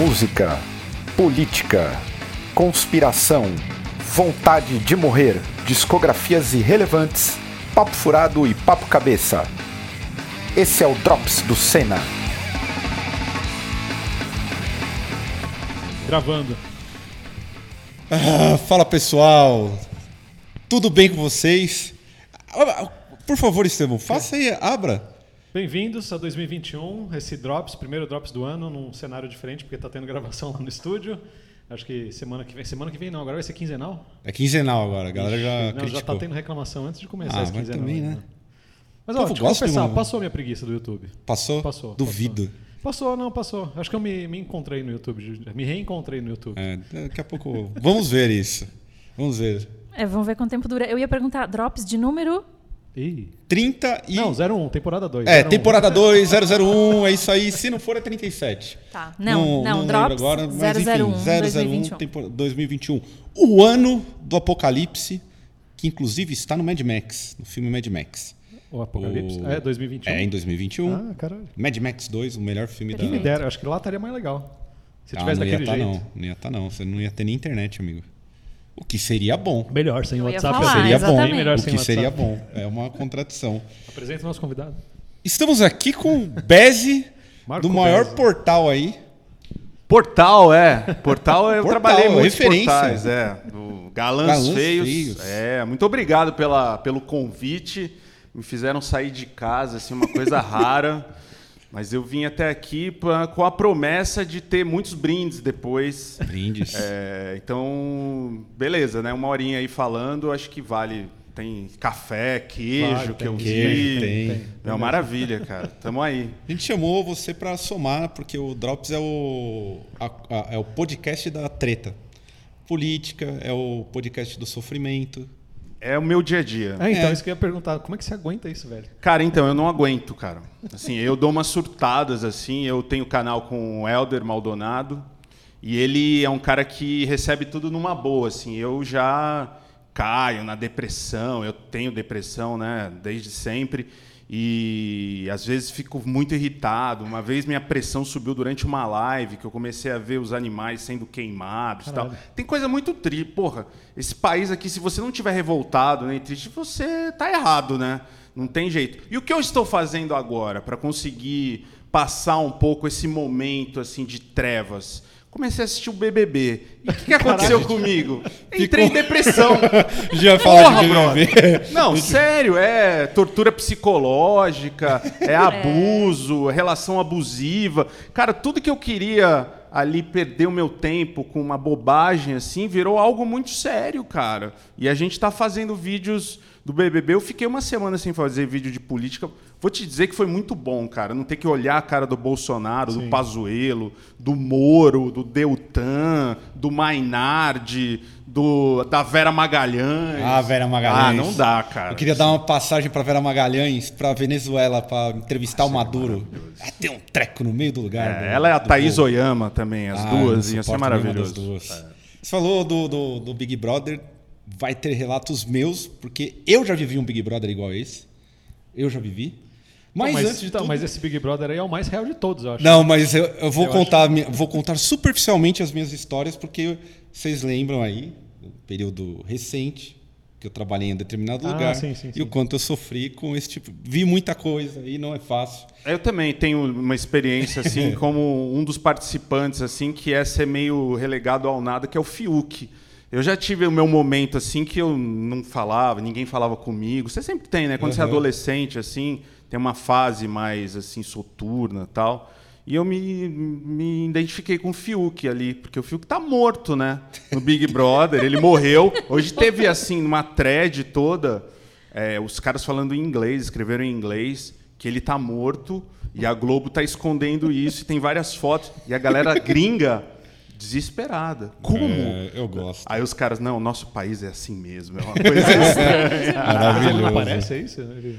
música, política, conspiração, vontade de morrer, discografias irrelevantes, papo furado e papo cabeça. Esse é o Drops do Senna. Gravando. Ah, fala pessoal, tudo bem com vocês? Ah, Por favor, Estevão, faça aí, abra. Bem-vindos a 2021, esse Drops, primeiro Drops do ano, num cenário diferente, porque está tendo gravação lá no estúdio. Acho que semana que vem. Semana que vem não, agora vai ser quinzenal? É quinzenal agora, a galera já não, já criticou. tá tendo reclamação antes de começar Ah, esse mas quinzenal. também, ainda. né? Mas ó, deixa eu confessar, uma- passou a minha preguiça do YouTube. Passou? Passou. Duvido. Passou, não, passou. Acho que eu me, me encontrei no YouTube. Me reencontrei no YouTube. É, daqui a pouco. Vamos ver isso. Vamos ver. É, vamos ver quanto tempo dura. Eu ia perguntar, drops de número? Ih. 30 e. Não, 01, temporada 2. É, temporada 2, 001, é isso aí. Se não for, é 37. Tá. Não, não, lembro drops agora, mas enfim, 001, 001 2021. tempo- 2021. O ano do apocalipse, que inclusive está no Mad Max, no filme Mad Max. O Apocalipse. O- É, 2021. É, em 2021. Ah, caralho. Mad Max 2, o melhor filme da. Quem me dera, acho que lá estaria mais legal. Se Ah, tivesse não ia daquele tá, jeito. não. Não ia estar, não. Você não ia ter nem internet, amigo. O que seria bom. Melhor, sem WhatsApp. falar, seria bom. Bem melhor O sem que seria WhatsApp. bom. É uma contradição. Apresenta o nosso convidado. Estamos aqui com o Beze, do maior Bezzi. portal aí. Portal, é. Portal eu Portal, trabalhei muito referência. portais, é. Do Galãs, Galãs Feios. Feios. É, muito obrigado pela, pelo convite. Me fizeram sair de casa, assim, uma coisa rara. Mas eu vim até aqui pra- com a promessa de ter muitos brindes depois. Brindes. É, então, beleza, né? Uma horinha aí falando, acho que vale. Tem café, queijo Vale, que eu tem. vi. Queijo, tem. É uma maravilha, cara. Tamo aí. A gente chamou você para somar, porque o Drops é o, a- a- é o podcast da treta. Política, é o podcast do sofrimento. É o meu dia a dia. É, então, É. isso que eu ia perguntar. Como é que você aguenta isso, velho? Cara, então, eu não aguento, cara. Assim, eu dou umas surtadas, assim. Eu tenho canal com o Helder Maldonado. E ele é um cara que recebe tudo numa boa, assim. Eu já caio na depressão. Eu tenho depressão, né? Desde sempre. E às vezes fico muito irritado. Uma vez minha pressão subiu durante uma live, que eu comecei a ver os animais sendo queimados e tal. Tem coisa muito triste. Porra, esse país aqui, se você não tiver revoltado nem triste, você tá errado, né? Não tem jeito. E o que eu estou fazendo agora para conseguir passar um pouco esse momento assim de trevas? Comecei a assistir o BBB. E o que, que aconteceu comigo? Entrei em depressão. Já Porra, fala de brother. BBB. Não, sério, é tortura psicológica, é abuso, relação abusiva. Cara, tudo que eu queria ali perder o meu tempo com uma bobagem assim, virou algo muito sério, cara. E a gente tá fazendo vídeos do BBB. Eu fiquei uma semana sem fazer vídeo de política. Vou te dizer que foi muito bom, cara. Não ter que olhar a cara do Bolsonaro, do Pazuello, do Moro, do Deltan, do Mainardi, do, da Vera Magalhães. Ah, Vera Magalhães. Ah, não dá, cara. Eu queria dar uma passagem para Vera Magalhães, para Venezuela, para entrevistar o Maduro. Ah, tem um treco no meio do lugar. do- É, ela é a do Thaís povo. Oyama também, as Ah, duas, não ia ser maravilhoso. duas. Você falou do, do, do Big Brother, vai ter relatos meus, porque eu já vivi um Big Brother igual esse. Eu já vivi. Mas, Mas, antes de então, tudo... mas esse Big Brother aí é o mais real de todos, eu acho. Não, mas eu, eu vou Eu contar, minha- vou contar superficialmente as minhas histórias, porque vocês lembram aí, do período recente, que eu trabalhei em determinado Ah, lugar, sim, sim, e sim. o quanto eu sofri com esse tipo. Vi muita coisa e não é fácil. Eu também tenho uma experiência assim, como um dos participantes assim, que é ser meio relegado ao nada, que é o Fiuk. Eu já tive o meu momento assim que eu não falava, ninguém falava comigo. Você sempre tem, né? Quando você é Uhum. adolescente assim, tem uma fase mais assim soturna, tal. E eu me, me identifiquei com o Fiuk ali, porque o Fiuk tá morto, né? No Big Brother, ele morreu. Hoje teve assim uma thread toda, é, os caras falando em inglês, escreveram em inglês que ele tá morto e a Globo tá escondendo isso e tem várias fotos e a galera gringa desesperada. Como? É, eu gosto. Aí os caras, não, nosso país é assim mesmo, é uma coisa estranha. Maravilhoso. Não parece, é isso? Ele-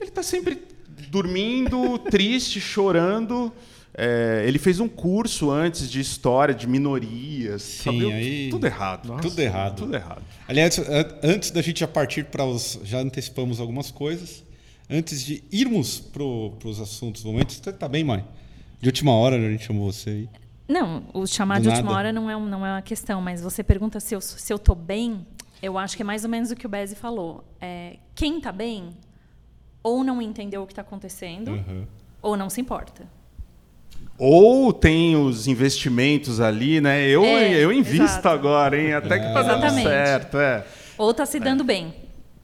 Ele tá sempre dormindo, triste, chorando. É, ele fez um curso antes de história de minorias. Sim, sabe? aí- Tudo errado. Tudo errado. Tudo errado. Aliás, an- antes da gente já partir para os. Já antecipamos algumas coisas. Antes de irmos para os assuntos, momentos. Você tá bem, mãe? De última hora a gente chamou você aí. Não, o chamar Do de última hora não é, não é uma questão, mas você pergunta se eu, se eu tô bem, eu acho que é mais ou menos o que o Bezzi falou. É, quem tá bem, ou não entendeu o que está acontecendo, Uhum. ou não se importa. Ou tem os investimentos ali, né? Eu, É, eu invisto exato. agora, hein? Até que tá dando Exatamente. certo, é. Ou tá se dando bem.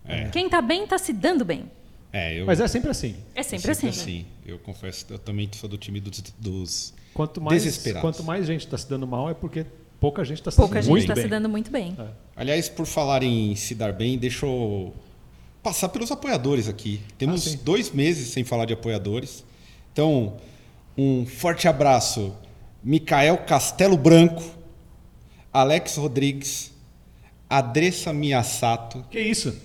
É. Quem tá bem, tá se dando bem. É, eu, Mas é sempre assim. É sempre, assim, né? assim. Eu confesso, eu também sou do time dos, dos Quanto mais, Desesperados. quanto mais gente está se dando mal, é porque pouca gente está se dando Pouca muito gente tá bem. se dando muito bem. Aliás, por falar em se dar bem, deixa eu passar pelos apoiadores aqui. Temos Ah, dois meses sem falar de apoiadores. Então, um forte abraço. Micael Castelo Branco, Alex Rodrigues, Adressa Miyasato. Que isso?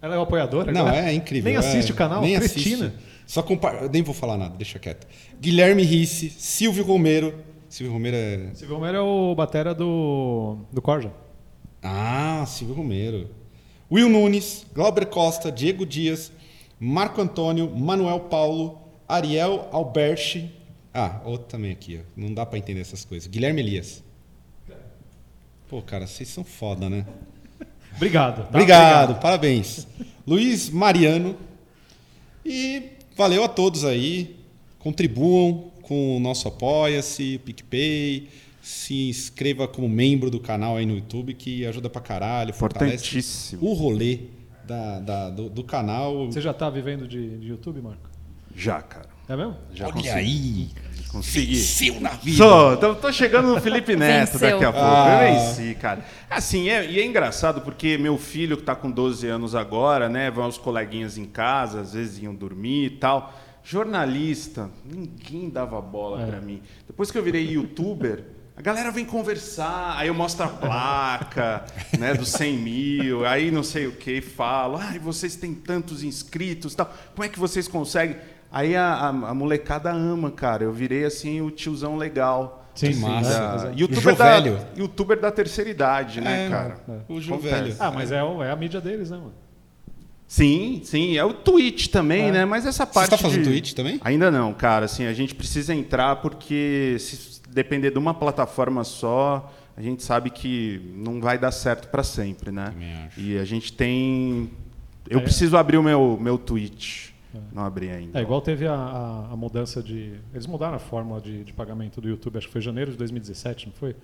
Ela é o apoiadora? Não, agora? é incrível. Nem assiste é, o canal? Nem Cretina. assiste. Só compa... eu Nem vou falar nada, deixa quieto. Guilherme Risse, Silvio Romero. Silvio Romero é. Silvio Romero é o batera do, do Corja. Ah, Silvio Romero. Will Nunes, Glauber Costa, Diego Dias, Marco Antônio, Manuel Paulo, Ariel Alberti. Ah, outro também aqui, ó. Não dá pra entender essas coisas. Guilherme Elias. Pô, cara, vocês são foda, né? Obrigado. tá? Obrigado, parabéns. Luiz Mariano. E valeu a todos aí. Contribuam com o nosso Apoia-se, PicPay. Se inscreva como membro do canal aí no YouTube, que ajuda pra caralho. fortalece Importantíssimo. O rolê da, da- do, do canal. Você já está vivendo de, de YouTube, Marco? Já, cara. É mesmo? Já Olha consegui. aí. Consegui. Venceu na vida. Sou, tô, tô chegando no Felipe Neto Venceu. daqui a pouco. Ah. Eu venci, cara. Assim, é, e é engraçado porque meu filho, que tá com 12 anos agora, né? Vão os coleguinhas em casa, às vezes iam dormir e tal. Jornalista, ninguém dava bola É. pra mim. Depois que eu virei youtuber, a galera vem conversar, aí eu mostro a placa, né, dos 100 mil, aí não sei o que, falo, ai, vocês têm tantos inscritos tal, como é que vocês conseguem? Aí a, a- a molecada ama, cara, eu virei assim o tiozão legal. Sim, assim, sim, da- é. youtuber, da, jovelho. youtuber da terceira idade, né, É, cara? O João. Velho. Ah, mas é, é a mídia deles, né, mano? Sim, sim, é o Twitch também, É. né? Mas essa Você parte está fazendo de... Twitch também? Ainda não, cara. Assim, a gente precisa entrar porque se depender de uma plataforma só, a gente sabe que não vai dar certo para sempre, né? E a gente tem. Eu É. preciso abrir o meu meu Twitch. Não abri ainda. É igual teve a, a- a mudança de. Eles mudaram a fórmula de, de pagamento do YouTube, acho que foi janeiro de 2017, não foi?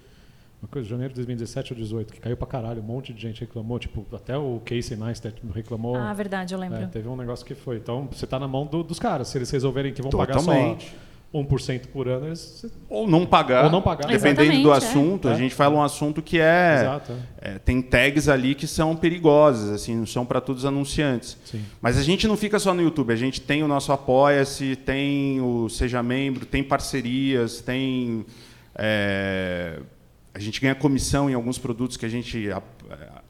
Uma coisa, janeiro de 2017 ou 2018, que caiu pra caralho, um monte de gente reclamou, tipo, até o Casey Neistat reclamou. Ah, verdade, eu lembro. É, teve um negócio que foi. Então, você tá na mão do- dos caras. Se eles resolverem que vão Totalmente. pagar só 1% por ano, eles. Ou não pagar. Ou não pagar. Dependendo do é. assunto. A É. gente fala um assunto que é. Exato. é. É, tem tags ali que são perigosas, assim, não são para todos os anunciantes. Sim. Mas a gente não fica só no YouTube, a gente tem o nosso Apoia-se, tem o Seja Membro, tem parcerias, tem. A gente ganha comissão em alguns produtos que a gente a-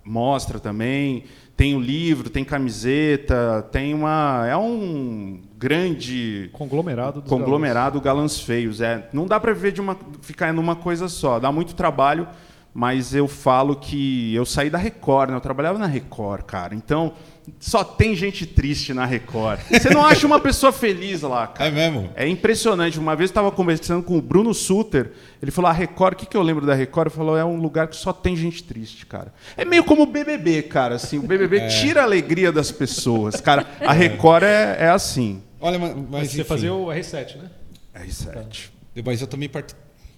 mostra também. Tem o livro, tem camiseta, tem uma. É um grande Conglomerado dos conglomerado galãs feios. É, não dá para viver de uma, ficar numa coisa só. Dá muito trabalho, mas eu falo que eu saí da Record, né? Eu trabalhava na Record, cara. Então só tem gente triste na Record. Você não acha uma pessoa feliz lá, cara. É mesmo? É impressionante. Uma vez eu estava conversando com o Bruno Suter. Ele falou: a Record, o que, que eu lembro da Record? Ele falou: é um lugar que só tem gente triste, cara. É meio como o BBB, cara. Assim, o BBB É. tira a alegria das pessoas, cara. A Record é, é assim. Olha, mas, mas você enfim. fazia o R7, né? R7. Mas eu também part...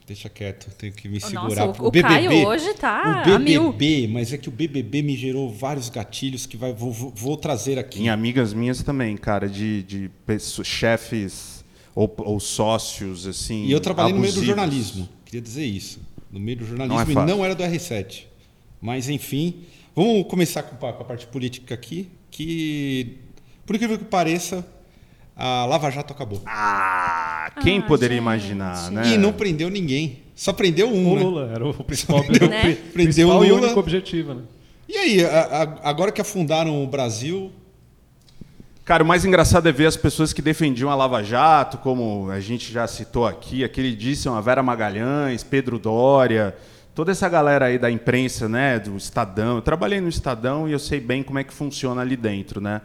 Deixa quieto, tenho que me Nossa, segurar. o- o Caio hoje tá O a mil. BBB, mas é que o BBB me gerou vários gatilhos que vai, vou, vou- trazer aqui. Em amigas minhas também, cara, de, de pessoas- chefes ou, ou sócios, assim. E eu trabalhei no meio do abusivos. jornalismo, queria dizer isso. No meio do jornalismo Não é e não era do R7. Mas, enfim, vamos começar com, a- com a parte política aqui, que, por incrível que pareça, a Lava Jato acabou. Ah, quem Ah, poderia gente. imaginar, né? E não prendeu ninguém. Só prendeu um, O né? Lula era o principal, Prendeu- pri- prendeu principal o e Lula. único objetivo, né? E aí, a- a- agora que afundaram o Brasil, Cara, o mais engraçado é ver as pessoas que defendiam a Lava Jato, como a gente já citou aqui, aquele disse a Vera Magalhães, Pedro Dória, toda essa galera aí da imprensa, né, do Estadão. Eu trabalhei no Estadão e eu sei bem como é que funciona ali dentro, né?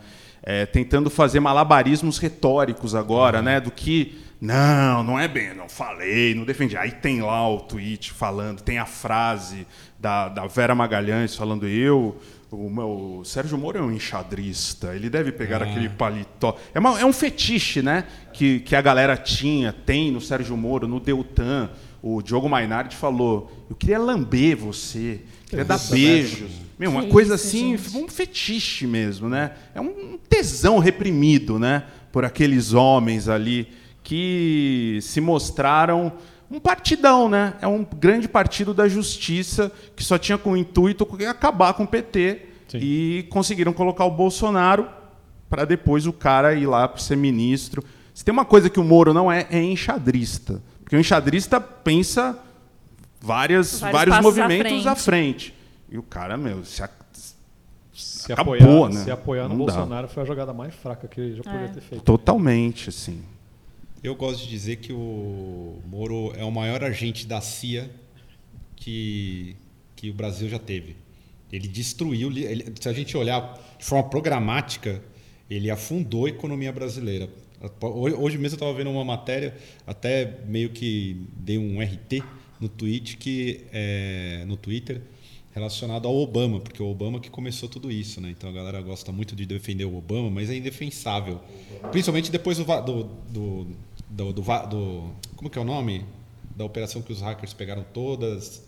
É, tentando fazer malabarismos retóricos agora, né, do que não, não é bem, não falei, não defendi. Aí tem lá o tweet falando, tem a frase da, da Vera Magalhães falando eu o, meu, o Sérgio Moro é um enxadrista, ele deve pegar Ah. aquele paletó. É, uma- é um fetiche, né? Que, que a galera tinha, tem no Sérgio Moro, no Deltan. O Diogo Mainardi falou: Eu queria lamber você, queria dar isso, beijos. Meu, uma Que coisa isso, assim, gente. um fetiche mesmo, né? É um tesão reprimido, né? Por aqueles homens ali que se mostraram um partidão, né? É um grande partido da justiça que só tinha como intuito acabar com o PT Sim. e conseguiram colocar o Bolsonaro para depois o cara ir lá para ser ministro. Se tem uma coisa que o Moro não é, é enxadrista. Porque o enxadrista pensa várias, Vários vários, passos à movimentos à frente. E o cara, meu, se a- Se Acabou, apoiar, né? se apoiar no Não dá. Bolsonaro foi a jogada mais fraca que ele já poderia É. ter feito. totalmente, assim. Eu gosto de dizer que o Moro é o maior agente da CIA que, que o Brasil já teve. Ele destruiu, ele- se a gente olhar de forma programática, ele afundou a economia brasileira. Hoje hoje mesmo eu estava vendo uma matéria, até meio que dei um RT no tweet que é, no Twitter relacionado ao Obama, porque o Obama que começou tudo isso, né? Então a galera gosta muito de defender o Obama, mas é indefensável. Principalmente depois do do, do, do, do do- como que é o nome da operação que os hackers pegaram todas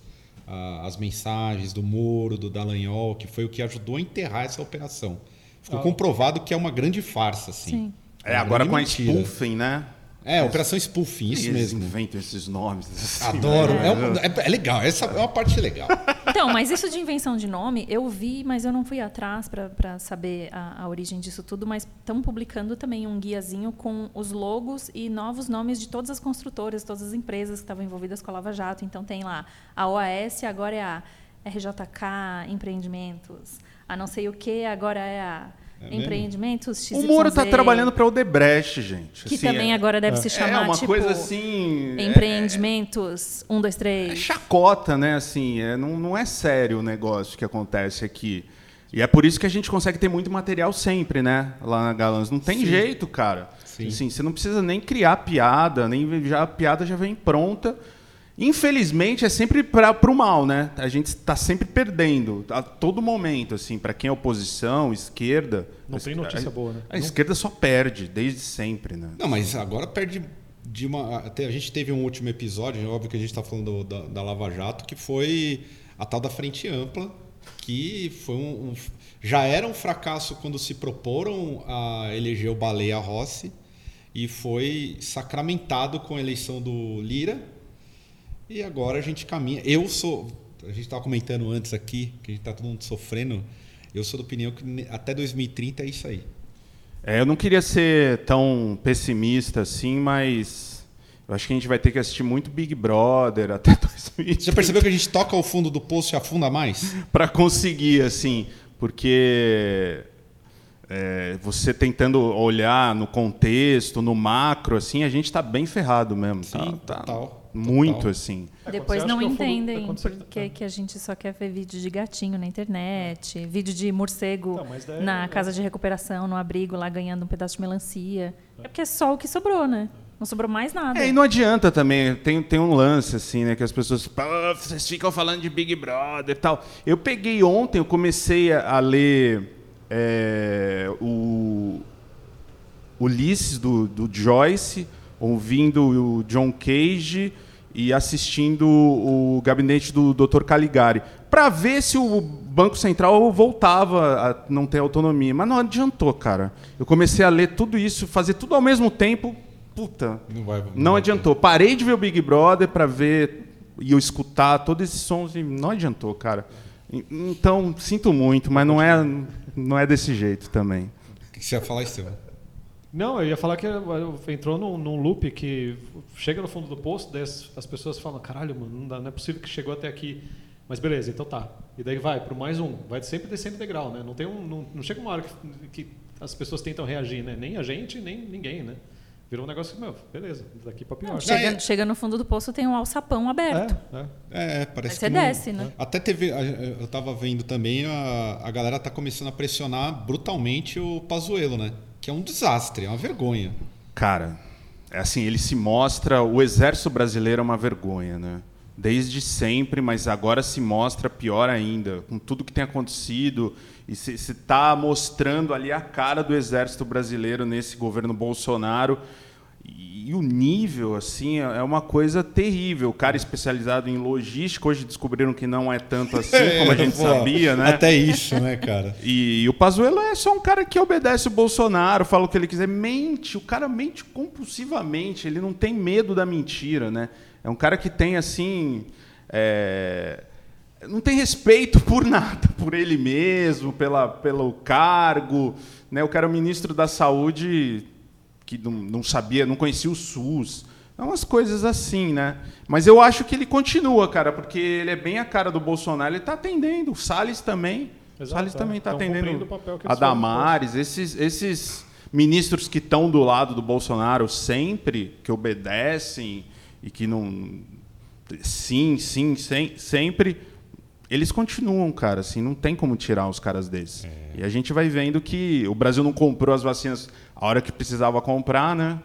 ah, as mensagens do Moro, do Dallagnol, que foi o que ajudou a enterrar essa operação. Ficou Ah. comprovado que é uma grande farsa, assim. Sim. É, agora com a mentira. spoofing, né? É, operação spoofing, isso Eles mesmo. inventam esses nomes. assim, Adoro. né? É, um- é- é legal, essa é uma parte legal. Então, mas isso de invenção de nome, eu vi, mas eu não fui atrás para saber a, a origem disso tudo, mas estão publicando também um guiazinho com os logos e novos nomes de todas as construtoras, todas as empresas que estavam envolvidas com a Lava Jato. Então tem lá a OAS, agora é a RJK Empreendimentos. A não sei o que, agora é a É? Empreendimentos XYZ. O Moro está trabalhando para o Odebrecht, gente. Que Assim, também é, agora deve se é chamar, uma tipo, coisa assim... é- Empreendimentos 1, 2, É 3. chacota, né? Assim, é, não, não é sério o negócio que acontece aqui. E é por isso que a gente consegue ter muito material sempre, né? Lá na Galãs. Não tem jeito, cara. Sim. Assim, você não precisa nem criar piada, nem já a piada já vem pronta. Infelizmente é sempre para o mal, né? A gente está sempre perdendo a todo momento, assim, para quem é oposição, esquerda. Não tem notícia a- boa, né? A esquerda só perde desde sempre, né? Não, mas agora perde de uma. Até a gente teve um último episódio, óbvio que a gente está falando do- da, da Lava Jato, que foi a tal da Frente Ampla, que foi um, um- já era um fracasso quando se proporam a eleger o Baleia Rossi e foi sacramentado com a eleição do Lira. E agora a gente caminha. Eu sou. A gente estava comentando antes aqui, que a gente está todo mundo sofrendo. Eu sou da opinião que até 2030 é isso aí. É, eu não queria ser tão pessimista assim, mas eu acho que a gente vai ter que assistir muito Big Brother até 2030 Você já percebeu que a gente toca o fundo do poço e afunda mais? para conseguir, assim, porque é, você tentando olhar no contexto, no macro, assim, a gente está bem ferrado mesmo. Sim, tá, tá total, Muito, total. assim. É, Depois não acha que é fundo- é entendem você- porque que a gente só quer ver vídeo de gatinho na internet, vídeo de morcego Não, daí- na casa de recuperação, no abrigo, lá ganhando um pedaço de melancia. É porque é só o que sobrou, né? Não sobrou mais nada. É, e não adianta também, tem, tem um lance assim, né, que as pessoas, "Pô, vocês ficam falando de Big Brother e tal. Eu peguei ontem, eu comecei a, a ler é, o Ulisses do, do Joyce, ouvindo o John Cage e assistindo o gabinete do Dr. Caligari, para ver se o Banco Central voltava a não ter autonomia. Mas não adiantou, cara. Eu comecei a ler tudo isso, fazer tudo ao mesmo tempo. Puta, Não vai. não vai adiantou. Parei de ver o Big Brother para ver e eu escutar todos esses sons e não adiantou, cara. Então, sinto muito, mas não é, não é desse jeito também. O que você ia falar, Estevam? Não, eu ia falar que entrou num, num loop que chega no fundo do poço, daí as, as pessoas falam, caralho, mano, não, dá, não é possível que chegou até aqui. Mas beleza, então tá. E daí vai pro mais um, vai sempre descendo degrau, né? Não, tem um, não, não chega uma hora que, que as pessoas tentam reagir, né? Nem a gente, nem ninguém, né? Virou um negócio que, meu, beleza, daqui pra pior. Não, chega, chega no fundo do poço, tem um alçapão aberto. É, é. É, parece Aí você que não- desce, né? Até teve. Eu tava vendo também, a, a galera tá começando a pressionar brutalmente o Pazuello, né? Que é um desastre, é uma vergonha. Cara, é assim, ele se mostra. O exército brasileiro é uma vergonha, né? Desde sempre, mas agora se mostra pior ainda, com tudo que tem acontecido. E se está mostrando ali a cara do exército brasileiro nesse governo Bolsonaro. E, e o nível, assim, é é uma coisa terrível. O cara especializado em logística, hoje descobriram que não é tanto assim como a gente Pô, sabia, né? Até isso, né, cara? E, o Pazuello é só um cara que obedece o Bolsonaro, fala o que ele quiser, mente, o cara mente compulsivamente, ele não tem medo da mentira, né? É um cara que tem assim, é, não tem respeito por nada, por ele mesmo, pela, pelo cargo, né? O cara é o ministro da Saúde que não, não sabia, não conhecia o SUS. É umas coisas assim, né? Mas eu acho que ele continua, cara, porque ele é bem a cara do Bolsonaro, ele está atendendo. O Salles também. o Exato, Salles é. também está cumprindo atendendo a Damares, esses, esses ministros que estão do lado do Bolsonaro sempre, que obedecem e que não. Sim, sim, sem, sempre. Eles continuam, cara, assim, não tem como tirar os caras desses. E a gente vai vendo que o Brasil não comprou as vacinas a hora que precisava comprar, né?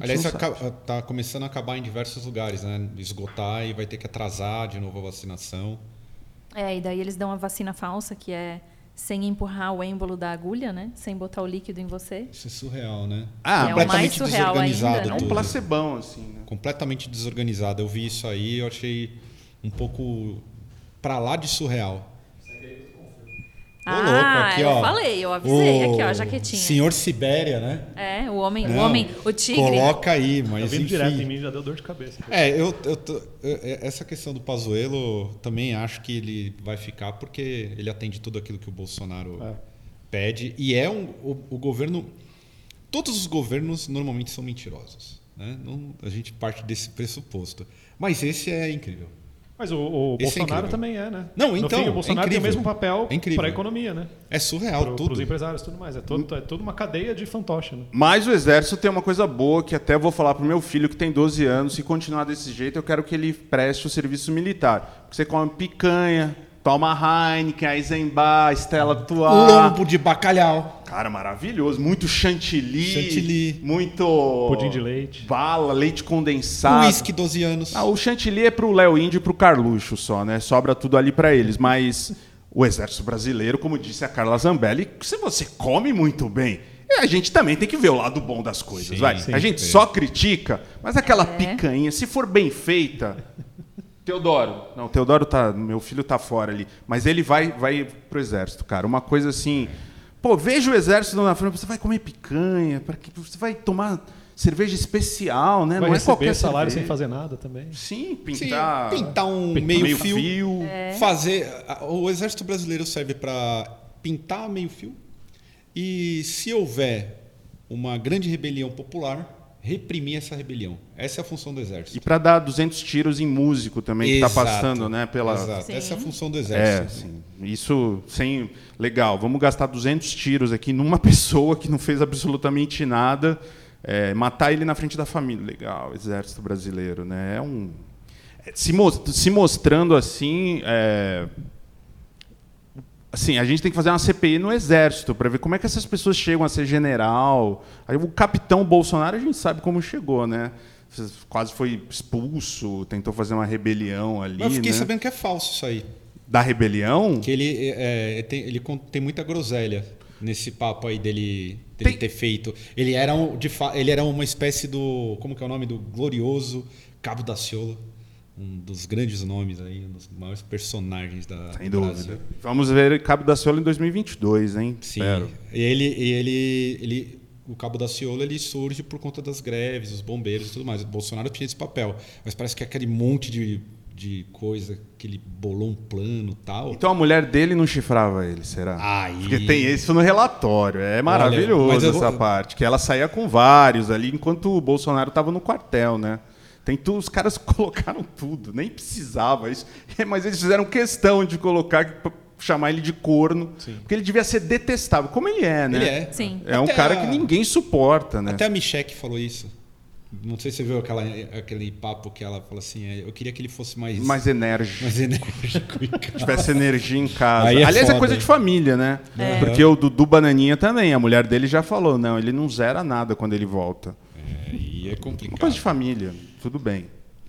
Aliás, não sabe. aca- tá começando a acabar em diversos lugares, né? Esgotar e vai ter que atrasar de novo a vacinação. É, e daí eles dão a vacina falsa, que é sem empurrar o êmbolo da agulha, né? Sem botar o líquido em você. Isso é surreal, né? Ah, É o mais completamente surreal desorganizado ainda, É né? um tudo. placebão, assim, né? Completamente desorganizado. Eu vi isso aí, eu achei um pouco pra lá de surreal. Ô, louco, Ah, aqui, eu ó. falei, eu avisei O aqui, ó, a jaquetinha. Senhor Sibéria, né? É, o homem, o Não, homem, o tigre. Coloca aí, Tá mas vindo enfim. direto em mim já deu dor de cabeça. É, eu, eu tô- eu- é- essa questão do Pazuello também acho que ele vai ficar porque ele atende tudo aquilo que o Bolsonaro É. pede e é um o, o governo todos os governos normalmente são mentirosos, né? Não- a gente parte desse pressuposto. Mas esse é incrível. Mas o, o é Bolsonaro incrível. também é, né? Não, No então, fim, o é Bolsonaro tem o mesmo papel É para a economia, né? É surreal Para tudo. os empresários e tudo mais. É, todo, é toda uma cadeia de fantoche, né? Mas o exército tem uma coisa boa que até vou falar pro meu filho que tem 12 anos, se continuar desse jeito, eu quero que ele preste o serviço militar. Porque você come picanha, toma Heineken, Eisenbach, Stella Artois. Lombo de bacalhau. Cara, maravilhoso. Muito chantilly. Chantilly. Muito... Pudim de leite. Bala, leite condensado. Whisky 12 anos. Ah, o chantilly é pro Léo Índio e pro Carluxo só, né? Sobra tudo ali para eles. Mas o exército brasileiro, como disse a Carla Zambelli, se você come muito bem, a gente também tem que ver o lado bom das coisas, Sim, vai. sim, a gente sim. só critica, mas aquela É. picanha, se for bem feita, Teodoro, não, Teodoro tá, meu filho tá fora ali, mas ele vai vai pro exército, cara. Uma coisa assim, pô, veja o exército na frente, você vai comer picanha, para que você vai tomar cerveja especial, né? Vai não é receber qualquer salário cerveja. sem fazer nada também. Sim, Sim, pintar, pintar um pintar meio, meio fio, fio. É. fazer a- o exército brasileiro serve para pintar meio fio e se houver uma grande rebelião popular reprimir essa rebelião essa é a função do E exército para dar 200 tiros em músico também, que tá Exato, passando, né? Pela... exato. Sim. essa é a função do É, exército sim. Isso, sem... Legal, vamos gastar 200 tiros aqui numa pessoa que não fez absolutamente nada, é, matar ele na frente da família. Legal, exército brasileiro, né? É um... é, Se, mos- se mostrando assim... é, Assim, a gente tem que fazer uma CPI no Exército para ver como é que essas pessoas chegam a ser general. Aí o capitão Bolsonaro a gente sabe como chegou, né? Quase foi expulso, tentou fazer uma rebelião ali. Mas eu fiquei né? sabendo que é falso isso aí Da rebelião? que ele é, é, tem, ele tem muita groselha nesse papo aí dele, dele Tem- ter feito ele era um, de fa- ele era uma espécie do como que é o nome do glorioso Cabo da Ciolo um dos grandes nomes aí um dos maiores personagens da Sem do dúvida. Brasil. Vamos ver Cabo da Ciolo em 2022, hein? Sim. Espero. E ele, ele, ele, o Cabo da Ciolo ele surge por conta das greves, os bombeiros e tudo mais. O Bolsonaro tinha esse papel, mas parece que aquele monte de, de coisa que ele bolou um plano e tal. Então a mulher dele não chifrava ele, será? Aí- Porque tem isso no relatório. É maravilhoso mas eu essa vou- parte. Que ela saía com vários ali, enquanto o Bolsonaro estava no quartel, né? Tem tu, os caras colocaram tudo, nem precisava isso. Mas eles fizeram questão de colocar chamar ele de corno, Sim. porque ele devia ser detestável, como ele é, né? Ele é. Sim. É um Até cara a- que ninguém suporta, né? Até a Michelle falou isso. Não sei se você viu aquela, aquele papo que ela falou assim, é, eu queria que ele fosse mais, Mais enérgico. mais enérgico. tivesse energia em casa. Aí é Aliás, é foda. coisa de família, né? É. Porque o Dudu Bananinha também, a mulher dele já falou, não, ele não zera nada quando ele volta. É, Uma complicado. coisa de família, tudo bem.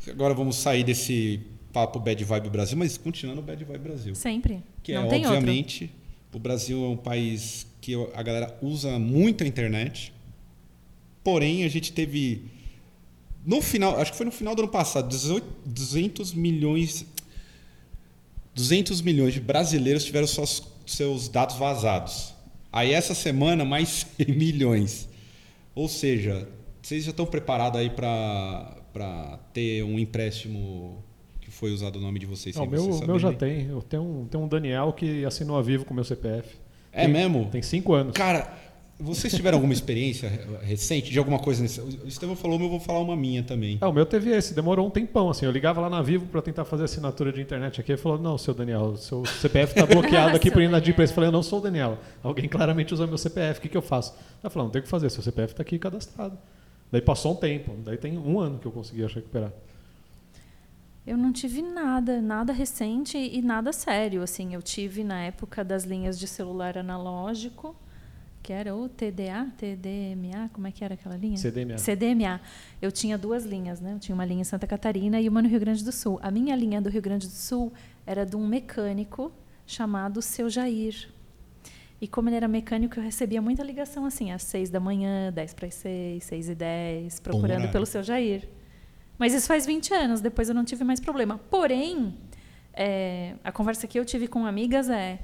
Agora vamos sair desse papo Bad Vibe Brasil, mas continuando o Bad Vibe Brasil. Sempre. Que não é, tem obviamente, o Brasil é um país que a galera usa muito a internet. Porém, a gente teve. No final, acho que foi no final do ano passado, 18 200 milhões. 200 milhões de brasileiros tiveram suas, seus dados vazados. Aí essa semana, mais 100 milhões. Ou seja, vocês já estão preparados aí para ter um empréstimo que foi usado o nome de vocês? Não, meu, vocês o meu já tem. Eu tenho um, tenho um Daniel que assinou a Vivo com o meu CPF. É Tem- mesmo? Tem cinco anos. Cara, vocês tiveram alguma experiência re- recente de alguma coisa nesse? O Estevão falou, mas eu vou falar uma minha também. Ah, o meu teve esse, demorou um tempão, assim. Eu ligava lá na Vivo para tentar fazer assinatura de internet aqui. Ele falou: Não, seu Daniel, seu CPF está bloqueado aqui por inadimplência. Eu falei: Eu não sou o Daniel. Alguém claramente usa meu CPF. O que, que eu faço? Ela falou: Não tem o que fazer, seu CPF está aqui cadastrado. Daí passou um tempo. Daí tem um ano que eu consegui acho, recuperar. Eu não tive nada, nada recente e nada sério. Assim, eu tive na época das linhas de celular analógico, que era o TDA, TDMA, como é que era aquela linha? CDMA. CDMA. Eu tinha duas linhas, né? Eu tinha uma linha em Santa Catarina e uma no Rio Grande do Sul. A minha linha do Rio Grande do Sul era de um mecânico chamado Seu Jair. E como ele era mecânico, eu recebia muita ligação assim, às seis da manhã, dez para as seis, seis e dez, procurando pelo Seu Jair. Mas isso faz 20 anos, depois eu não tive mais problema. Porém, é, a conversa que eu tive com amigas é: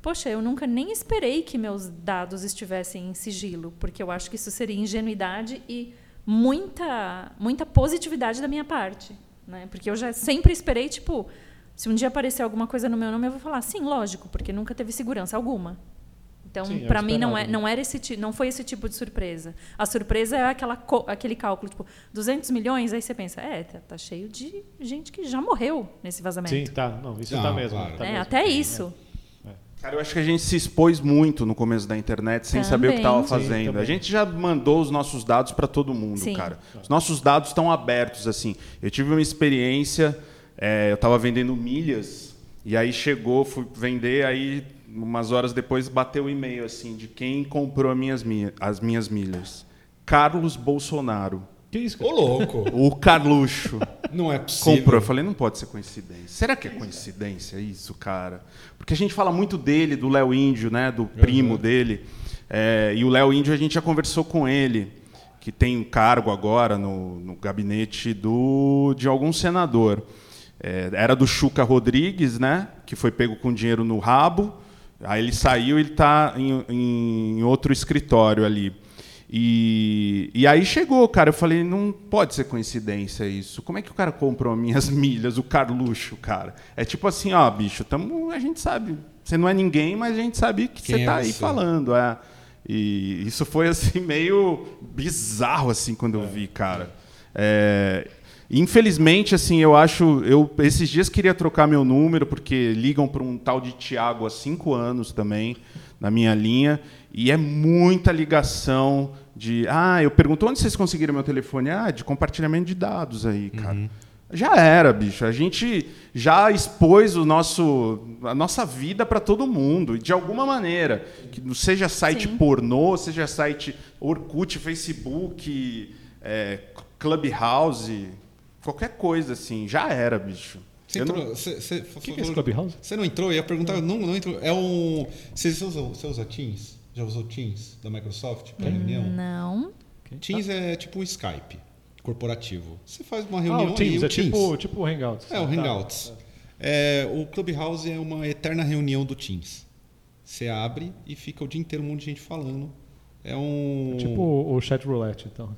Poxa, eu nunca nem esperei que meus dados estivessem em sigilo, porque eu acho que isso seria ingenuidade e muita, muita positividade da minha parte. Né? Porque eu já sempre esperei, tipo, se um dia aparecer alguma coisa no meu nome, eu vou falar, sim, lógico, porque nunca teve segurança alguma. Então, Sim, é para mim, não, é, né? não, era esse, não foi esse tipo de surpresa. A surpresa é aquela, aquele cálculo, tipo, 200 milhões, aí você pensa, é, tá, tá cheio de gente que já morreu nesse vazamento. Sim, tá. Não, isso Não, tá mesmo. claro. tá É, mesmo. até isso. Cara, eu acho que a gente se expôs muito no começo da internet sem saber o que estava Também. Sim, fazendo. também. a gente já mandou os nossos dados para todo mundo, Sim. cara. Os nossos dados estão abertos, assim. Eu tive uma experiência, é, eu estava vendendo milhas, e aí chegou, fui vender, aí umas horas depois bateu o e-mail, assim, de quem comprou as minhas, mi- as minhas milhas. Carlos Bolsonaro. Que isso, Ô, cara? louco! O Carluxo. Não é possível. Comprou. Eu falei, não pode ser coincidência. Será que é coincidência isso, cara? Porque a gente fala muito dele, do Léo Índio, né? Do primo dele. É, e o Léo Índio, a gente já conversou com ele, que tem um cargo agora no, no gabinete do, de algum senador. É, era do Chuca Rodrigues, né? Que foi pego com dinheiro no rabo. Aí ele saiu e ele está em, em outro escritório ali. E, e aí chegou, cara. Eu falei, não pode ser coincidência isso. Como é que o cara comprou minhas milhas, o Carluxo, cara? É tipo assim, ó, bicho, tamo, a gente sabe. Você não é ninguém, mas a gente sabe que Quem você é tá aí falando. É. E isso foi assim meio bizarro assim quando eu vi, cara. É, infelizmente, assim, eu acho, eu esses dias queria trocar meu número porque ligam para um tal de Tiago há cinco anos também na minha linha e é muita ligação de, ah, eu pergunto onde vocês conseguiram meu telefone? Ah, de compartilhamento de dados aí, cara. Já era, bicho. A gente já expôs o nosso, a nossa vida para todo mundo, de alguma maneira. Que seja site Sim. pornô, seja site Orkut, Facebook, é, Clubhouse, qualquer coisa assim. Já era, bicho. Você Eu entrou, você, você, O que, que é esse Clubhouse? Você não entrou? Eu ia perguntar, não, não entrou. É um. Você, você, usa, você usa Teams? Já usou Teams da Microsoft para reunião? Não. Teams é tipo um Skype corporativo. Você faz uma Ah, reunião o Teams, ali, é o Teams. tipo, tipo o Hangouts. É, o Tá. Hangouts. É, o Clubhouse é uma eterna reunião do Teams. Você abre e fica o dia inteiro um monte de gente falando. É um. Tipo o chat roulette, então.